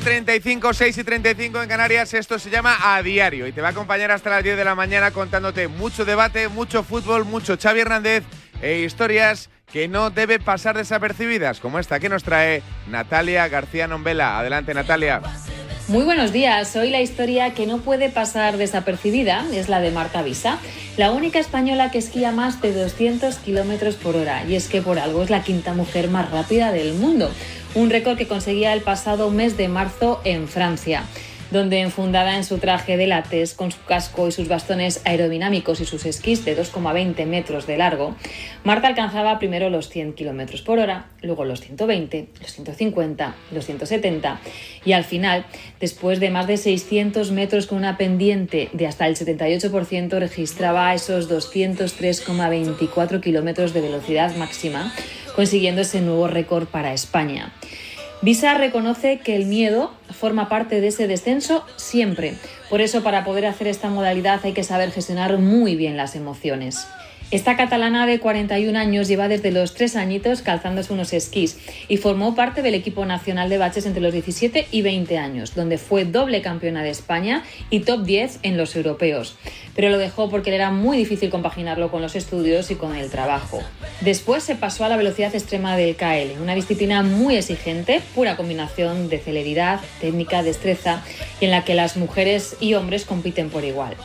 7.35, 6 y 35 en Canarias, esto se llama A Diario y te va a acompañar hasta las 10 de la mañana contándote mucho debate, mucho fútbol, mucho Xavi Hernández e historias que no debe pasar desapercibidas, como esta que nos trae Natalia García Nombela. Adelante, Natalia. Muy buenos días. Hoy la historia que no puede pasar desapercibida es la de Marta Visa, la única española que esquía más de 200 kilómetros por hora. Y es que por algo es la quinta mujer más rápida del mundo. Un récord que conseguía el pasado mes de marzo en Francia donde enfundada en su traje de látex con su casco y sus bastones aerodinámicos y sus esquís de 2,20 metros de largo, Marta alcanzaba primero los 100 kilómetros por hora, luego los 120, los 150, los 170 y al final, después de más de 600 metros con una pendiente de hasta el 78%, registraba esos 203,24 kilómetros de velocidad máxima, consiguiendo ese nuevo récord para España. Visa reconoce que el miedo forma parte de ese descenso siempre. Por eso, para poder hacer esta modalidad hay que saber gestionar muy bien las emociones. Esta catalana de 41 años lleva desde los tres añitos calzándose unos esquís y formó parte del equipo nacional de baches entre los 17 y 20 años, donde fue doble campeona de España y top 10 en los europeos. Pero lo dejó porque le era muy difícil compaginarlo con los estudios y con el trabajo. Después se pasó a la velocidad extrema del KL, una disciplina muy exigente, pura combinación de celeridad, técnica, destreza y en la que las mujeres y hombres compiten por igual.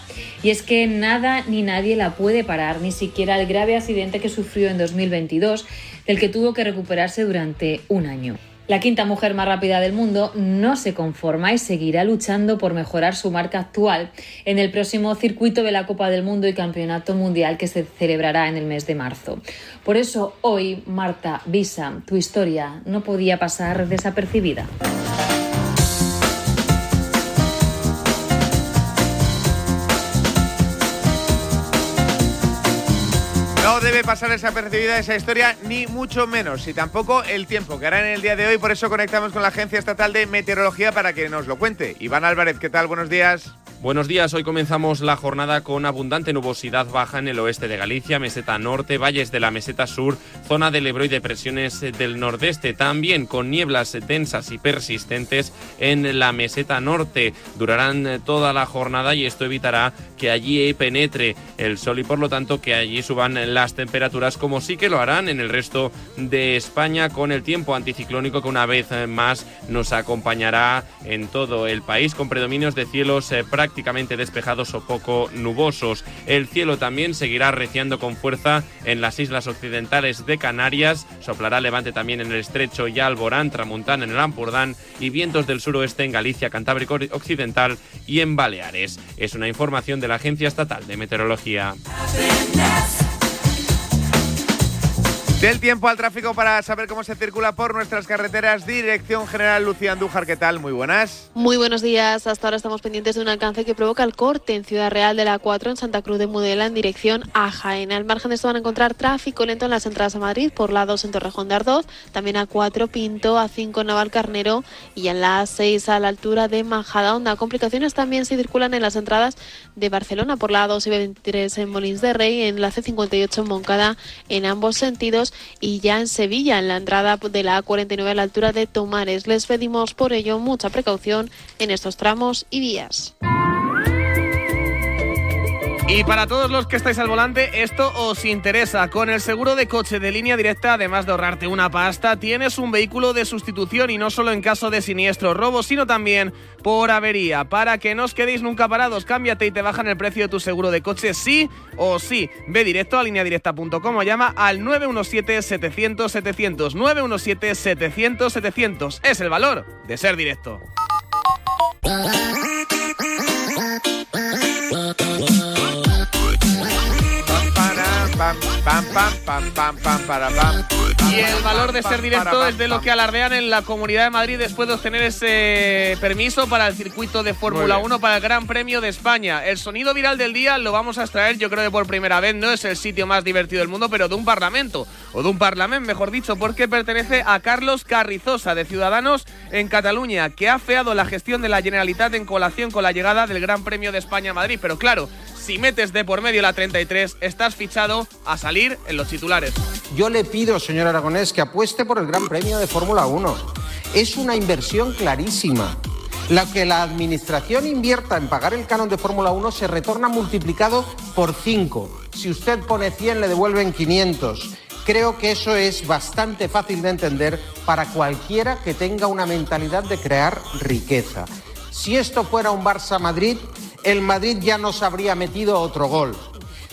Y es que nada ni nadie la puede parar, ni siquiera el grave accidente que sufrió en 2022, del que tuvo que recuperarse durante un año. La quinta mujer más rápida del mundo no se conforma y seguirá luchando por mejorar su marca actual en el próximo circuito de la Copa del Mundo y Campeonato Mundial que se celebrará en el mes de marzo. Por eso hoy, Marta Visa, tu historia no podía pasar desapercibida. No debe pasar desapercibida esa historia, ni mucho menos, y tampoco el tiempo que hará en el día de hoy. Por eso conectamos con la Agencia Estatal de Meteorología para que nos lo cuente. Iván Álvarez, ¿qué tal? Buenos días. Buenos días, hoy comenzamos la jornada con abundante nubosidad baja en el oeste de Galicia, meseta norte, valles de la meseta sur, zona del Ebro y depresiones del nordeste, también con nieblas densas y persistentes en la meseta norte. Durarán toda la jornada y esto evitará que allí penetre el sol y por lo tanto que allí suban las temperaturas como sí que lo harán en el resto de España con el tiempo anticiclónico que una vez más nos acompañará en todo el país con predominios de cielos eh, prácticamente despejados o poco nubosos. El cielo también seguirá reciando con fuerza en las islas occidentales de Canarias, soplará levante también en el estrecho y Alborán, Tramuntán en el Ampurdán y vientos del suroeste en Galicia, Cantábrico Occidental y en Baleares. Es una información de la Agencia Estatal de Meteorología. Del tiempo al tráfico para saber cómo se circula por nuestras carreteras. Dirección General Lucía Andújar, ¿qué tal? Muy buenas. Muy buenos días. Hasta ahora estamos pendientes de un alcance que provoca el corte en Ciudad Real de la 4 en Santa Cruz de Mudela en dirección a Jaén. Al margen de esto van a encontrar tráfico lento en las entradas a Madrid por la 2 en Torrejón de Ardoz, también a 4 Pinto, a 5 Naval Carnero y en la 6 a la altura de Majadahonda. Complicaciones también se circulan en las entradas de Barcelona por la 2 y 23 en Molins de Rey, en la C58 en Moncada en ambos sentidos y ya en Sevilla, en la entrada de la A49 a la altura de Tomares. Les pedimos por ello mucha precaución en estos tramos y vías. Y para todos los que estáis al volante, esto os interesa. Con el seguro de coche de línea directa, además de ahorrarte una pasta, tienes un vehículo de sustitución y no solo en caso de siniestro robo, sino también por avería. Para que no os quedéis nunca parados, cámbiate y te bajan el precio de tu seguro de coche, sí o sí. Ve directo a lineadirecta.com o llama al 917-700-700. 917-700-700. Es el valor de ser directo. Pam, pam, pam, pam, pam, pam, para, pam. Y el valor de ser directo es de lo que alardean en la Comunidad de Madrid después de obtener ese permiso para el circuito de Fórmula 1 para el Gran Premio de España. El sonido viral del día lo vamos a extraer, yo creo que por primera vez no es el sitio más divertido del mundo, pero de un parlamento, o de un parlamento, mejor dicho, porque pertenece a Carlos Carrizosa, de Ciudadanos en Cataluña, que ha feado la gestión de la Generalitat en colación con la llegada del Gran Premio de España a Madrid. Pero claro, si metes de por medio la 33, estás fichado a salir en los titulares. Yo le pido, señor Aragonés, que apueste por el Gran Premio de Fórmula 1. Es una inversión clarísima. La que la Administración invierta en pagar el canon de Fórmula 1 se retorna multiplicado por 5. Si usted pone 100, le devuelven 500. Creo que eso es bastante fácil de entender para cualquiera que tenga una mentalidad de crear riqueza. Si esto fuera un Barça-Madrid, el Madrid ya nos habría metido otro gol.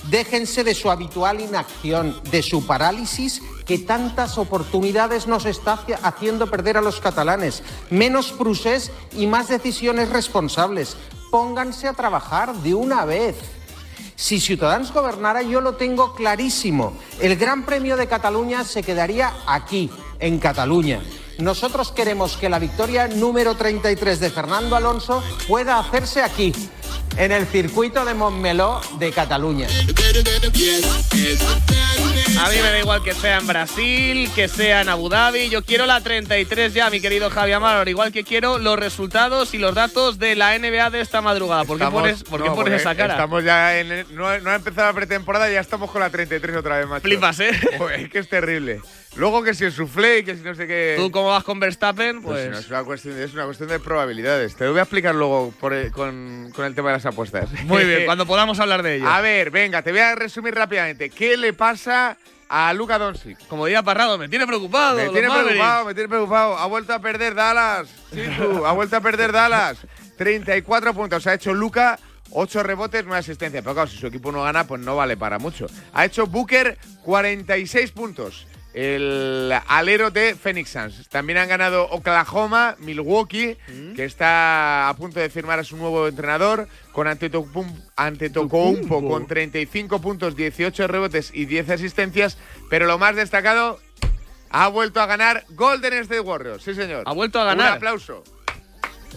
Déjense de su habitual inacción, de su parálisis que tantas oportunidades nos está haciendo perder a los catalanes. Menos prusés y más decisiones responsables. Pónganse a trabajar de una vez. Si Ciudadanos gobernara, yo lo tengo clarísimo. El Gran Premio de Cataluña se quedaría aquí, en Cataluña. Nosotros queremos que la victoria número 33 de Fernando Alonso pueda hacerse aquí, en el circuito de Montmeló de Cataluña. A mí me da igual que sea en Brasil, que sea en Abu Dhabi. Yo quiero la 33 ya, mi querido Javi Amaro. Igual que quiero los resultados y los datos de la NBA de esta madrugada. ¿Por qué pones, por qué pones esa cara? Estamos ya en. el- no, no ha empezado la pretemporada y ya estamos con la 33 otra vez, macho. Flipas, ¿eh? Joder, es que es terrible. Luego que si el soufflé y que si no sé qué. Tú, ¿cómo vas con Verstappen? Pues, Pues. no, es, una cuestión, es una cuestión de probabilidades. Te lo voy a explicar luego por el- con, con el tema de las apuestas. Muy bien, cuando podamos hablar de ello. A ver, venga, te voy a resumir rápidamente. ¿Qué le pasa a Luka Doncic? Como diría Parrado, me tiene preocupado. Me tiene Mavericks. preocupado, me tiene preocupado. Ha vuelto a perder Dallas. Chitu, ha vuelto a perder Dallas. 34 puntos. Ha hecho Luca 8 rebotes, 9 asistencias. Pero claro, si su equipo no gana, pues no vale para mucho. Ha hecho Booker 46 puntos. El alero de Phoenix Suns. También han ganado Oklahoma, Milwaukee, que está a punto de firmar a su nuevo entrenador, con Antetokounmpo con 35 puntos, 18 rebotes y 10 asistencias. Pero lo más destacado, ha vuelto a ganar Golden State Warriors. Sí, señor. Ha vuelto a ganar. Un aplauso.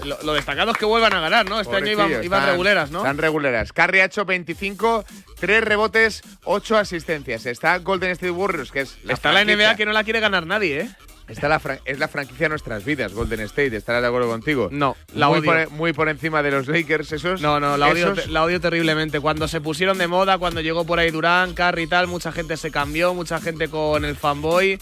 Lo, lo destacado es que vuelvan a ganar, ¿no? Este año iban, iban están- reguleras, ¿no? Están reguleras. Curry ha hecho 25, 3 rebotes, 8 asistencias. Está Golden State Warriors, que es la Está la franquicia- NBA que no la quiere ganar nadie, ¿eh? Está la es la franquicia de nuestras vidas, Golden State. ¿Estarás de acuerdo contigo? No, la muy odio. por, muy por encima de los Lakers, esos. No, no, la odio, esos- la odio terriblemente. Cuando se pusieron de moda, cuando llegó por ahí Durán, Curry y tal, mucha gente se cambió, mucha gente con el fanboy.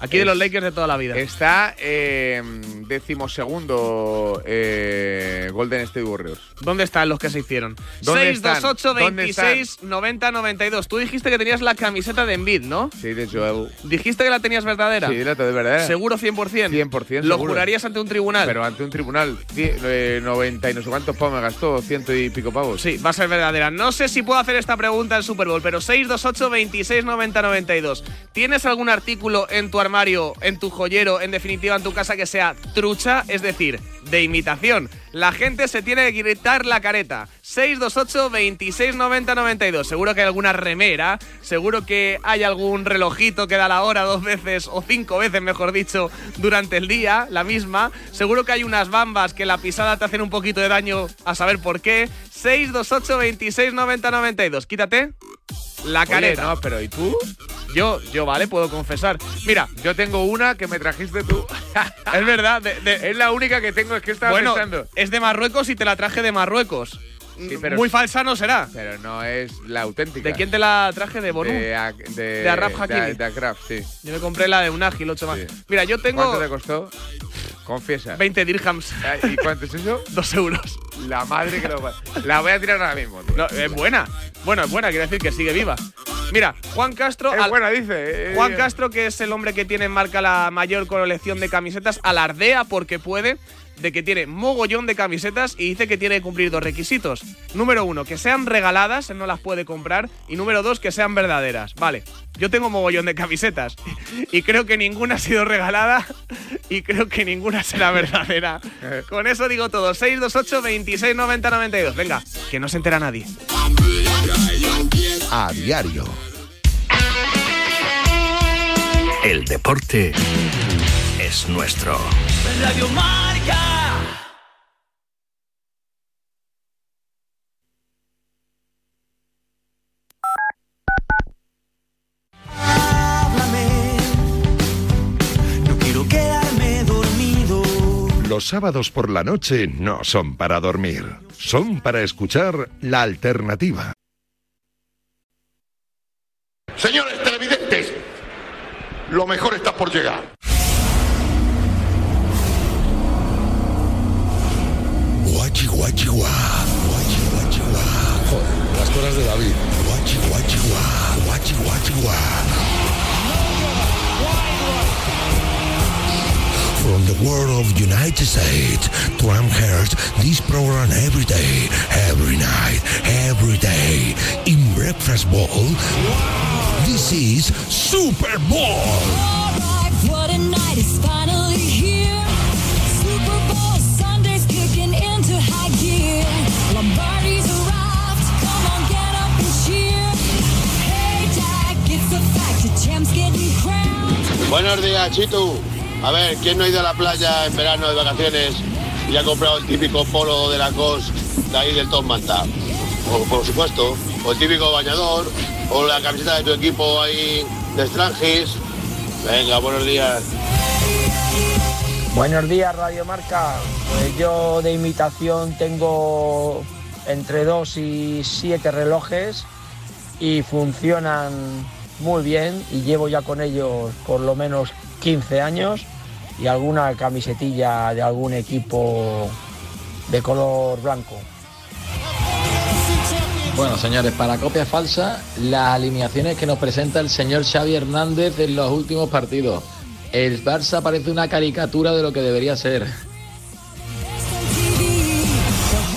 Aquí de los Lakers de toda la vida. Está eh, decimosegundo eh, Golden State Warriors. ¿Dónde están los que se hicieron? ¿Dónde 628 están? ¿Dónde 26 90 92. Tú dijiste que tenías la camiseta de Envid, ¿no? Sí, de Joel. Dijiste que la tenías verdadera. Sí, la de verdad. Seguro 100%. 100%. Lo seguro. jurarías ante un tribunal. Pero ante un tribunal. Cien- eh, 90 y no sé cuántos pavos me gastó, ciento y pico pavos. Sí, va a ser verdadera. No sé si puedo hacer esta pregunta en Super Bowl, pero 628 26 90 92. ¿Tienes algún artículo en tu armario, en tu joyero, en definitiva en tu casa que sea trucha, es decir, de imitación? La gente se tiene que gritar la careta. 628 26 90 92. Seguro que hay alguna remera, seguro que hay algún relojito que da la hora dos veces o cinco veces, mejor dicho, durante el día, la misma. Seguro que hay unas bambas que la pisada te hacen un poquito de daño a saber por qué. 628 26 90 92. Quítate la Oye, careta. no, pero ¿y tú? Yo, yo, vale, puedo confesar. Mira, Yo tengo una que me trajiste tú. es verdad, de- de- es la única que tengo, es que estaba bueno, pensando. es de Marruecos y te la traje de Marruecos. Sí, pero- Muy falsa no será. Pero no es la auténtica. ¿De quién te la traje? ¿De Bonú? De, Ak- de, De Arraf Hakimi. De, de Akraf, sí. Yo me compré la de un ágil, 8 más. Sí. Mira, yo tengo ¿Cuánto te costó? Confiesa. 20 dirhams, Ah, ¿Y cuánto es eso? 2 euros. La madre que lo va. La voy a tirar ahora mismo. tío. No, es buena. Bueno, es buena, quiere decir que sigue viva. Mira, Juan Castro. Es al- buena, dice. eh, Juan Castro, que es el hombre que tiene en marca la mayor colección de camisetas, alardea porque puede de que tiene mogollón de camisetas y dice que tiene que cumplir dos requisitos. Número uno, que sean regaladas, él no las puede comprar. Y número dos, que sean verdaderas. Vale, yo tengo mogollón de camisetas y creo que ninguna ha sido regalada y creo que ninguna será verdadera. Con eso digo todo. 628 26 90 92. Venga, que no se entera nadie. A diario. El deporte es nuestro. Radio Marca. Los sábados por la noche no son para dormir, son para escuchar la alternativa. Señores televidentes, lo mejor está por llegar. Guachi, guachi, guá. Guachi, guachi, guá. Joder, las cosas de David. Guachi, guachi, guá. Guachi, guachi, guá. From the world of United States to Amherst, this program every day, every night, every day. In Breakfast Bowl, this is Super Bowl. What a night is finally here. Super Bowl Sunday's kicking into high gear. Lombardi's arrived. Come on, get up and cheer. Hey, Jack, it's a fact. The champ's getting crowned. Buenos días, Chitu. A ver, ¿quién no ha ido a la playa en verano de vacaciones y ha comprado el típico polo de la COS de ahí del Top Manta. O, por supuesto, o el típico bañador, o la camiseta de tu equipo ahí de Strangis. Venga, buenos días. Buenos días, Radio Marca. Pues yo de imitación tengo entre 2 y 7 relojes y funcionan muy bien y llevo ya con ellos por lo menos 15 años y alguna camisetilla de algún equipo de color blanco. Bueno, señores, para copia falsa, las alineaciones que nos presenta el señor Xavi Hernández en los últimos partidos. El Barça parece una caricatura de lo que debería ser.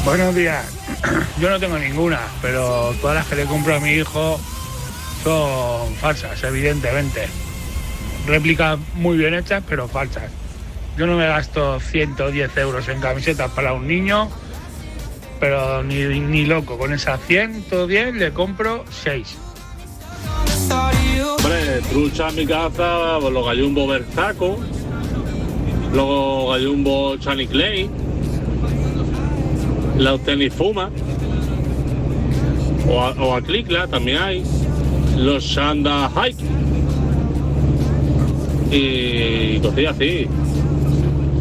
Buenos días. Yo no tengo ninguna, pero todas las que le compro a mi hijo son falsas, evidentemente. Réplicas muy bien hechas, pero falsas. Yo no me gasto 110 euros en camisetas para un niño, pero ni, ni loco. Con esas 110 le compro 6. Hombre, trucha en mi casa, pues, los gallumbo Berzaco, luego gallumbo Chani Clay, los tenis Fuma, o a, o a Clicla también hay, los Shanda Hike, y cosillas así.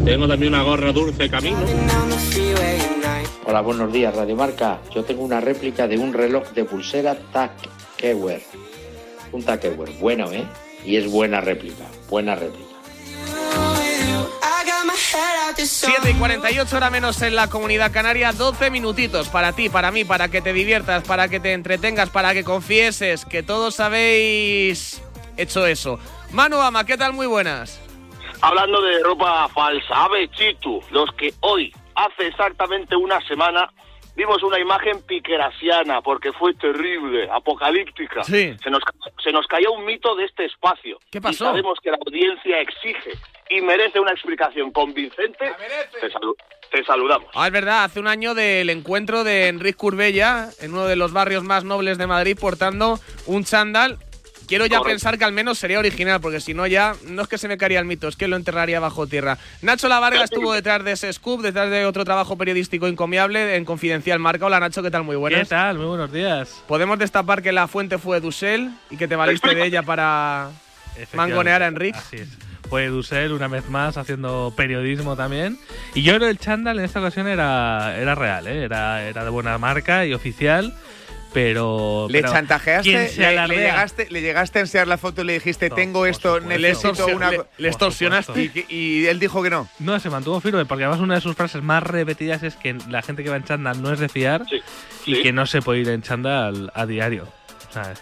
Tengo también una gorra dulce camino. Hola, buenos días, Radio Marca. Yo tengo una réplica de un reloj de pulsera Tag Heuer. Un Tag Heuer. Bueno, ¿eh? Y es buena réplica. Buena réplica. 7 y 48 hora menos en la comunidad canaria, 12 minutitos para ti, para mí, para que te diviertas, para que te entretengas, para que confieses que todos habéis hecho eso. Manu Ama, ¿qué tal? Muy buenas. Hablando de ropa falsa, Ave Chitu, los que hoy, hace exactamente una semana, vimos una imagen piquerasiana porque fue terrible, apocalíptica. Sí. Se nos, se nos cayó un mito de este espacio. ¿Qué pasó? Y sabemos que la audiencia exige y merece una explicación convincente. Te, salu- te saludamos. Ah, es verdad, hace un año del encuentro de Enrique Curbella en uno de los barrios más nobles de Madrid portando un chándal. Quiero ya Correcto. pensar que al menos sería original, porque si no ya no es que se me caería el mito, es que lo enterraría bajo tierra. Nacho Lavarga estuvo detrás de ese scoop, detrás de otro trabajo periodístico encomiable en Confidencial Marca. Hola Nacho, ¿qué tal? Muy buenas. ¿Qué tal? Muy buenos días. Podemos destapar que la fuente fue Dussel y que te valiste de ella para mangonear a Enrique. Así es. Fue Dussel una vez más haciendo periodismo también. Y yo creo que el chándal en esta ocasión era, era real, ¿eh? era, era de buena marca y oficial. Pero. Le pero chantajeaste, ¿quién se le, le llegaste, le llegaste a enseñar la foto y le dijiste, tengo esto, supuesto. necesito Le una... le- le extorsionaste. Y, y él dijo que no. No, se mantuvo firme, porque además una de sus frases más repetidas es que la gente que va en chándal no es de fiar y sí. que no se puede ir en chándal a diario. O sea,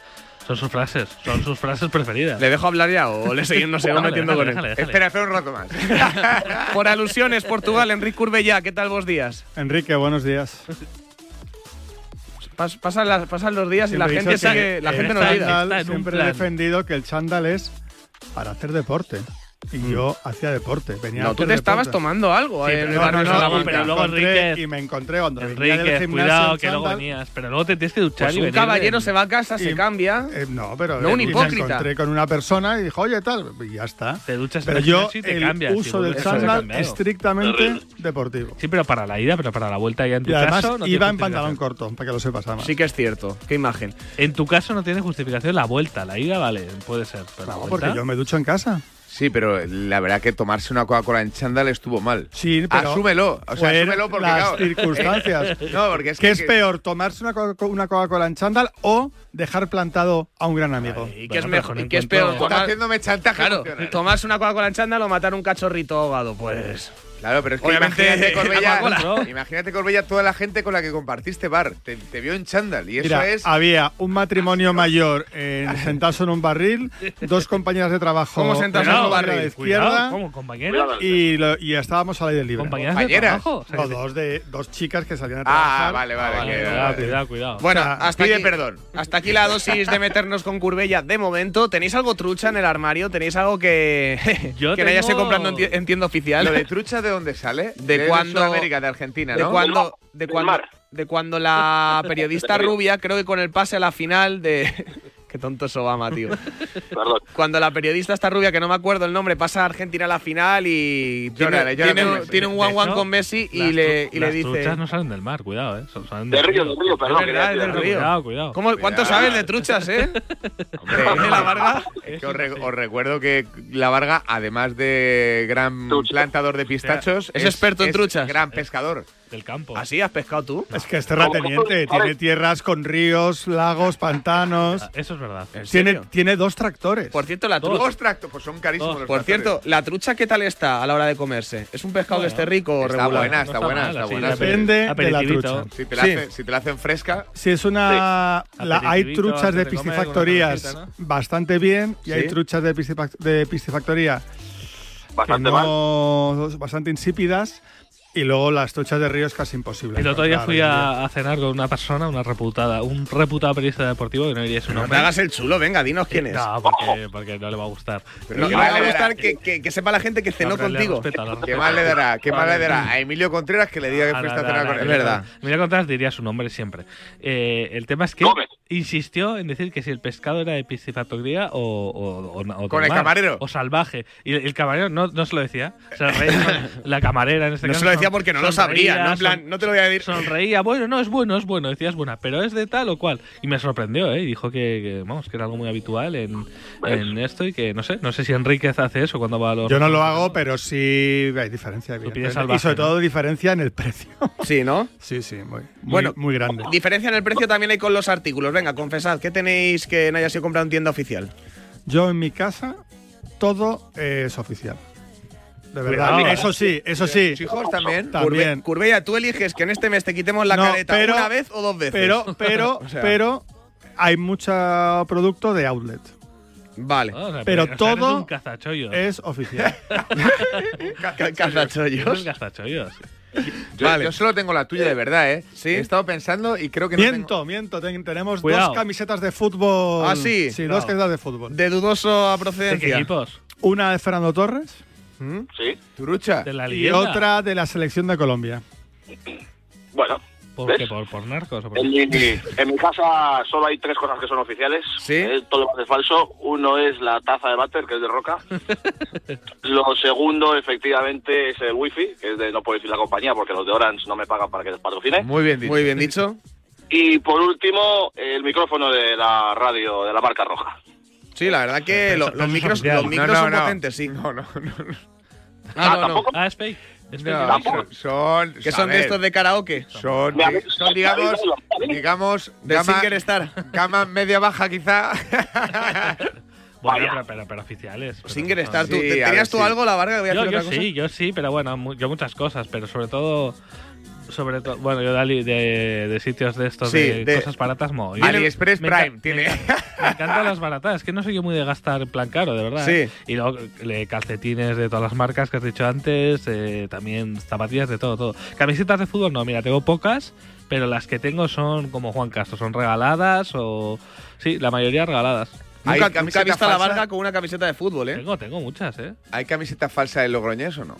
son sus frases, son sus frases preferidas. ¿Le dejo hablar ya o le seguimos, nos seguimos Déjale, metiendo con él? déjale, déjale. Espera, espera un rato más. Por alusiones, Portugal, Enrique Curbella, ¿qué tal vos días? Enrique, buenos días. Pas- pasan, las- pasan los días y la gente sigue, la gente no olvida. Siempre he defendido que el chándal es para hacer deporte. Y yo hacía deporte. Venía Mm. No, tú te estabas deporte. tomando algo. Sí, eh, en pero el no, barrio no, no, pero luego Enrique y me encontré cuando venía del Enrique, gimnasio cuidado que luego venías. Pero luego te tienes que duchar Pues y un venir caballero en- se va a casa, se Y- cambia. Eh, no, pero No un y me hipócrita. encontré con una persona y dijo, oye, tal, y ya está. Te duchas pero en el yo, y te el cambias, uso del chándal estrictamente deportivo. Sí, pero para la ida, pero para la vuelta ya en tu Y además caso. iba en pantalón corto, para que lo sepas, además. Sí que es cierto. Qué imagen. En tu caso no tiene justificación la vuelta. La ida, vale, puede ser. Pero la No, vuelta. porque yo me ducho en casa. Sí, pero la verdad que tomarse una Coca-Cola en chándal estuvo mal. Sí, pero Asúmelo. O sea, asúmelo porque las claro. circunstancias. no, porque es ¿Qué que, es peor, tomarse una Coca- una Coca-Cola en chándal o dejar plantado a un gran amigo? ¿Y qué es mejor? ¿Y qué es peor? Está Tomar- haciéndome chantaje Claro, tomarse una Coca-Cola en chándal o matar un cachorrito ahogado. Pues. Claro, pero es que Obviamente, imagínate, Corbella, Coca-Cola. imagínate, Corbella, toda la gente con la que compartiste bar. Te, te vio en chándal. Y eso Mira, es. había un matrimonio mayor en, sentados en un barril, dos compañeras de trabajo ¿Cómo sentados en un la barril? izquierda Cuidado, ¿cómo? ¿Compañeras? y, lo- y estábamos al aire libre. ¿Compañeras de ¿Compañeras? trabajo? O sea, No, que- dos, de, dos chicas que salían a Ah, trabajar. vale, vale. Vale, que- cuidado, cuidado, cuidado. Bueno, O sea, hasta pide aquí, perdón. hasta aquí la dosis de meternos con Curbella de momento. ¿Tenéis algo trucha en el armario? ¿Tenéis algo que, Yo que no hayas tengo- comprando en, tie- en tienda oficial? ¿Lo de trucha de dónde sale? de de cuando Sudamérica, de Argentina, de cuando de cuando de cuando la periodista rubia creo que con el pase a la final de Qué tonto es Obama, tío. Cuando la periodista esta rubia, que no me acuerdo el nombre, pasa a Argentina a la final y tiene, tiene un- tiene un one-one hecho, con Messi y las le, y le las dice... truchas no salen del mar, cuidado, ¿eh? Son- salen De río, de río, perdón. Es verdad, es del río. Cuidado, cuidado. ¿Cómo- ¿Cuánto Cuidado. sabes de truchas, eh? Hombre, la Varga? Es que os, re- os recuerdo que la Varga, además de gran plantador de pistachos, Es experto en truchas. Gran pescador. Del campo. ¿Así has pescado tú? Es que es terrateniente, tiene tierras con ríos, lagos, pantanos. Eso es verdad. ¿En Tiene, tiene dos tractores. Por cierto, la trucha... Dos tractos, pues son carísimos los Por tractores. cierto, ¿la trucha qué tal está a la hora de comerse? ¿Es un pescado que esté rico o Está regular? buena, está está buena, mal, está buena. de Depende de la trucha. Si te, la Sí. hacen, si te la hacen fresca, Si es una. Sí. la- hay truchas de piscifactorías cervecita, bastante bien y Sí. hay truchas de, piscifac- de piscifactoría que Bastante mal. no. bastante insípidas. Y luego las truchas de río es casi imposible. El otro día fui a, a cenar con una persona, una reputada, un reputado periodista deportivo, que no diría su No nombre. te hagas el chulo, venga, dinos quién es. No, porque, porque no le va a gustar. Pero No, no mal va a gustar que, que- que sepa la gente que cenó contigo. respeta, ¿Qué mal le dará? ¿Qué mal le dará a Emilio Contreras que le diga que Ah, fuiste a no, cenar no, con no, él? Es verdad. Mira Contreras diría su nombre siempre. Eh, el tema es que. Insistió en decir que si el pescado era de piscifactoría o, o, o, o Con el camarero. O salvaje. Y el, el camarero no, no se lo decía. Se reía, la camarera en este No caso. se lo decía porque no lo sabría. No, en plan, son- no te lo voy a decir. Sonreía, bueno, no, es bueno, es bueno, decías buena, pero es de tal o cual. Y me sorprendió, ¿eh? Y dijo que, que, vamos, que era algo muy habitual en, en esto y que, no sé, no sé si Enríquez hace eso cuando va a los... Yo no lo hago, pero sí hay diferencia. salvaje, y sobre ¿no? todo diferencia en el precio. Sí, ¿no? sí, sí, muy, muy, Bueno, muy grande. Diferencia en el precio también hay con los artículos. Venga, confesad, ¿qué tenéis que no haya sido comprado en tienda oficial? Yo en mi casa todo es oficial. De verdad. Cuidado, ¿eh? eso sí, eso sí. ¿Tus hijos también? También. Curve- Curbella, tú eliges que en este mes te quitemos la No, careta pero- una vez o dos veces. Pero, pero, O sea, pero hay mucho producto de outlet. Vale. Ah, o sea, pero todo. Es oficial. Ca- Cazachollos. Cazachollos. Yo, Vale. yo solo tengo la tuya de verdad, ¿eh? ¿Sí? He estado pensando y creo que no miento, tengo... miento. ten- tenemos Cuidado. dos camisetas de fútbol. Ah, sí. Sí, dos camisetas de fútbol. De dudoso a ¿De qué procedencia. equipos? Una de Fernando Torres ¿Mm? Sí. Turucha. ¿De la y otra de la selección de Colombia. Bueno, ¿Por ¿Ves? qué? ¿Por, por narcos? o por- en mi, en mi casa solo hay tres cosas que son oficiales. ¿Sí? Eh, todo lo demás es falso. Uno es la taza de váter, que es de roca. lo segundo, efectivamente, es el wifi, que es de no puedo decir la compañía porque los de Orange no me pagan para que les patrocine. Muy bien dicho. Muy bien dicho. Y por último, el micrófono de la radio de la marca roja. Sí, la verdad que los es micros, los micros no, son no. potentes, sí. No, no, no. Ah, no, no. ¿tampoco? Ah, es fake. No, son, son, Que son de estos de karaoke. Son, son digamos, digamos, De gama, Singer Star. gama media baja quizá. Bueno, pero, pero, pero oficiales. pero Singer no Star, son- tú. Sí, ¿te- a ¿Tenías ver, tú sí. algo, la Varga? Voy a Yo, hacer yo otra cosa. sí, yo sí, pero bueno, mu- yo muchas cosas, pero sobre todo. Sobre todo, bueno, yo de, ali- de, de sitios de estos Sí, de, de- cosas baratas, mo. AliExpress me Prime me tiene. Me encantan las baratas, es que no soy yo muy de gastar en plan caro, de verdad. Sí. ¿eh? Y luego le- calcetines de todas las marcas que has dicho antes, eh, también zapatillas de todo, todo. Camisetas de fútbol no, mira, tengo pocas, pero las que tengo son como Juan Castro, son regaladas o. Sí, la mayoría regaladas. ¿Hay Nunca, nunca he visto a la? Varga con una camiseta de fútbol, ¿eh? Tengo, tengo muchas, ¿eh? ¿Hay camiseta falsa de Logroñés o no?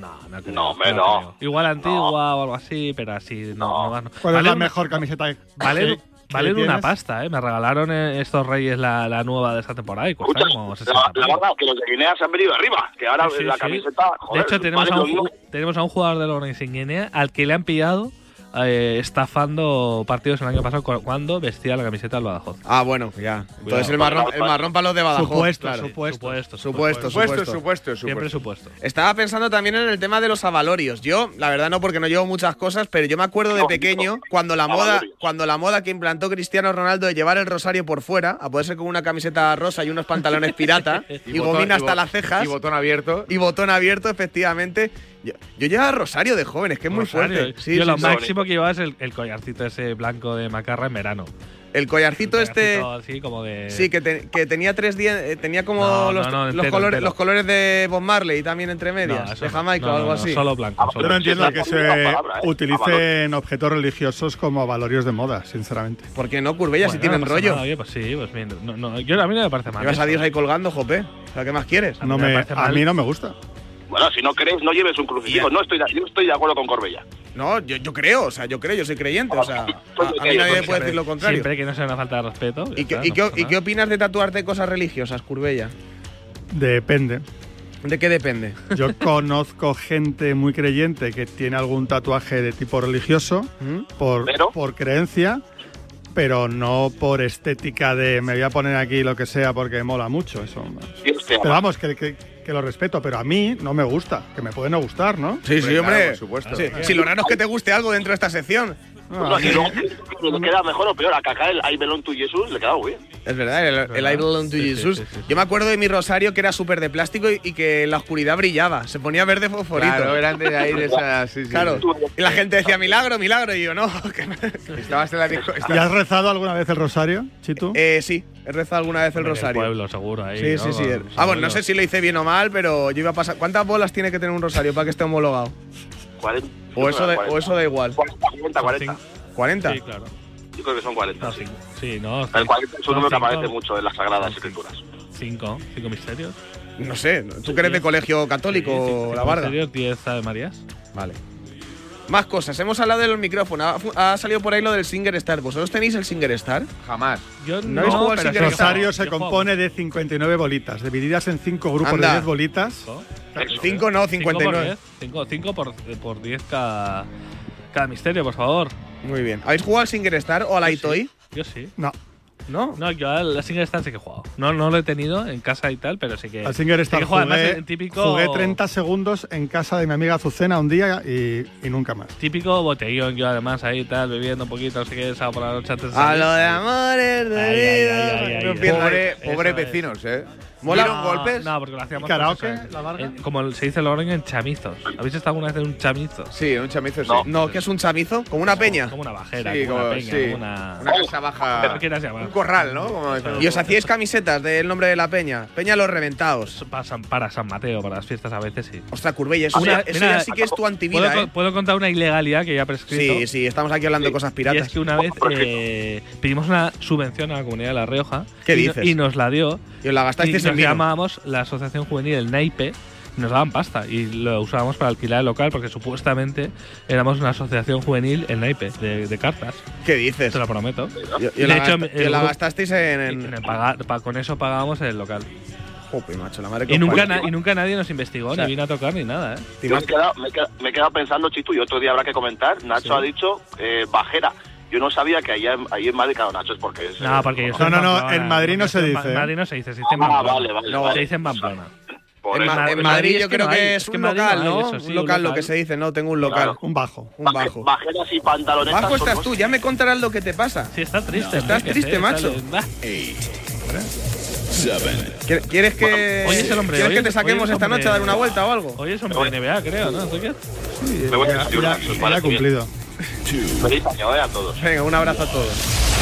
No, no creo. No, creo. Igual antigua o algo así, pero así no. no, no. ¿Cuál es Valen la una- mejor camiseta que- Valen, que- valen que una tienes? pasta, ¿eh? Me regalaron eh, estos reyes la, la nueva de esta temporada y cuesta Escucha, como la, 60 la pavos. verdad que los de Guinea se han venido arriba. Que ahora Sí, sí, la sí. camiseta. Joder, de hecho, tenemos vale a, lo un, mismo. ju- tenemos a un jugador de Logroñés en Guinea al que le han pillado eh, estafando partidos el año pasado cu- cuando vestía la camiseta del Badajoz. Ah, bueno, ya. Entonces el Cuidado. marrón, el marrón para los de Badajoz. Supuesto, claro. supuesto. Supuesto, Supuesto, Supuesto, supuesto. supuesto, Siempre supuesto. Estaba pensando también en el tema de los avalorios. Yo, la verdad no, porque no llevo muchas cosas, pero yo me acuerdo de pequeño cuando la moda, cuando la moda que implantó Cristiano Ronaldo de llevar el rosario por fuera, a poder ser con una camiseta rosa y unos pantalones pirata y, botón- gomina y hasta bo- las cejas Y botón abierto. y botón abierto, efectivamente. Yo, yo llevaba rosario de jóvenes, que es muy fuerte. eh. Sí, Yo sí, lo sí. máximo que llevaba es el, el collarcito ese blanco de macarra en verano. El collarcito este. Collarcito así como de. Sí, que, te- que tenía tres dientes, tenía como No, los, no, no, los entero, colores, los colores de Bob Marley también entre medias, eso de. Jamaica No, o algo no, no, así. Solo blanco. Yo no entiendo que se palabra, ¿eh? utilicen objetos religiosos como valorios de moda, sinceramente. ¿Por qué no, Curbella, si Bueno, tienen no pasa rollo? nada, oye, pues sí, pues bien. No, no, yo, a mí no me parece mal. Llevas a. Dios ahí colgando, jope. O sea, ¿qué más quieres? No me me, parece a mí no me gusta. Bueno, si no crees, no lleves un crucifijo. No estoy, de- yo estoy de acuerdo con Corbella. No, yo, yo creo, o sea, yo creo, yo soy creyente, o sea, a, a mí nadie me puede decir lo contrario. Siempre que no sea una falta de respeto. ¿Y, qué, está, y no qué- y opinas de tatuarte cosas religiosas, Curbella? Depende. ¿De qué depende? Yo conozco gente muy creyente que tiene algún tatuaje de tipo religioso por, por creencia, pero no por estética de me voy a poner aquí lo que sea porque mola mucho. Eso. Pero vamos, que, que- que lo respeto, pero a mí no me gusta, que me puede no gustar, ¿no? Sí, sí, hombre. por supuesto. Sí, Si lo raro es que te guste algo dentro de esta sección. Bueno, y luego le queda mejor o peor. A Kaká el I belong to Jesus le queda bien. Es verdad, el, el I belong to Jesus. Yo me acuerdo de mi rosario que era súper de plástico y, y que en la oscuridad brillaba. Se ponía verde fosforito. Claro, eran de ahí, de esas- sí, sí. Claro. Y la gente decía, milagro, milagro. Y yo, no. Estabas en la disco- ¿Y has rezado alguna vez el rosario, Chitu? Eh, sí, he rezado alguna vez el En el rosario. pueblo, seguro, ahí, Sí, ¿no? sí, sí. Ah, bueno, no sé si lo hice bien o mal, pero yo iba a pasar. ¿Cuántas bolas tiene que tener un rosario para que esté homologado? 40. O eso, de- o eso da igual. 40, 40. ¿40? Sí, claro. Yo creo que son 40. sí. Sí, no. El 40 es un número que aparece mucho en las Sagradas Escrituras. Cinco, cinco misterios. No sé, ¿tú que eres de colegio católico, Sí, cinco la Varga? misterios, diez Ave Marías. Vale. Más cosas, hemos hablado del micrófono. Ha, ha salido por ahí lo del Singer Star. ¿Vosotros tenéis el Singer Star? Jamás. Yo no, habéis jugado El rosario se compone de 59 bolitas, divididas en 5 grupos Anda. de 10 bolitas. 5 no, 59. 5 por 10 por 10 cada, cada misterio, por favor. Muy bien. ¿Habéis jugado al Singer Star o al Aitoy? Yo sí. No. ¿No? No, yo al Singer Star sí que he jugado. No, no lo he tenido en casa y tal, pero sí que. Al Singer sí Star que jugado. jugué, Además, típico. jugué 30 segundos en casa de mi amiga Azucena un día y, y nunca más. Típico botellón, yo además ahí tal, bebiendo un poquito, no sé qué, sábado por la noche antes de A salir. lo de amores de vida. Pobre, es. vecinos, ¿eh? Mola. ¿Dieron golpes? No, porque lo hacíamos. ¿Karaoke, eso, la Varga? en- como se dice en Logroño, en chamizos. ¿Habéis estado alguna vez en un chamizo? Sí, un chamizo sí. No, no, ¿qué es un chamizo? ¿Como una peña? Como una bajera, Sí, como, una peña, sí. como una. Una casa baja. Un corral, ¿no? Como. ¿Y os hacíais camisetas del nombre de la peña? Peña Los Reventados. Para San, para San Mateo, para las fiestas a veces sí. Ostras, Curbella, eso, Una- ya, eso mira, ya sí que es tu antivida, ¿Puedo, ¿eh? puedo contar una ilegalidad que ya ha prescrito? Sí, sí, estamos aquí hablando de cosas Y piratas. es que una vez eh, pedimos una subvención a la comunidad de La Rioja. ¿Qué y, dices? Y nos la dio. Y os la gastasteis y en nos vino. llamábamos la Asociación Juvenil El Naipe. y Nos daban pasta y lo usábamos para alquilar el local porque supuestamente éramos una asociación juvenil El Naipe de, de cartas. ¿Qué dices? Te lo prometo. Y, y De la, hecho, gasta- el y la grupo- gastasteis en. en- en el pagar- pa- con eso pagábamos el local. Jope, macho, la madre que Y os nunca, na- y nunca nadie nos investigó, O sea, ni vino a tocar ni nada, ¿eh? ¿Te Yo me he, quedado, me, he quedado, me he quedado pensando, Chitu, y otro día habrá que comentar. Nacho Sí. ha dicho eh, bajera. Yo no sabía que allá en, ahí en Madrid, claro, Nacho es porque es. No, porque yo No, soy no, no, en Madrid no se en dice, Ma- ¿eh? Madrid no se dice, se dice en Ah, vale, vale, No. Se dice en Pamplona. En, En en Madrid es yo que creo no hay, que es es que un en Madrid local, no hay ¿no? eso, sí, un un local, lo que se dice, no, tengo un local. Claro. Un bajo. Un bajo. Bajeras y pantalonetas. Bajo estás tú, ya me contarás lo que te pasa. Sí, está triste. Estás triste, macho. está- bah. ¿Quie- ¿Quieres que, Hoy es el hombre. ¿quieres hoy que te saquemos hoy es esta hombre- noche a dar una vuelta o algo? Hoy es hombre de NBA, creo, ¿no? ¿Tú qué? Sí, ya, ya- ya cumplido. Feliz año, eh, a todos. Venga, un abrazo a todos.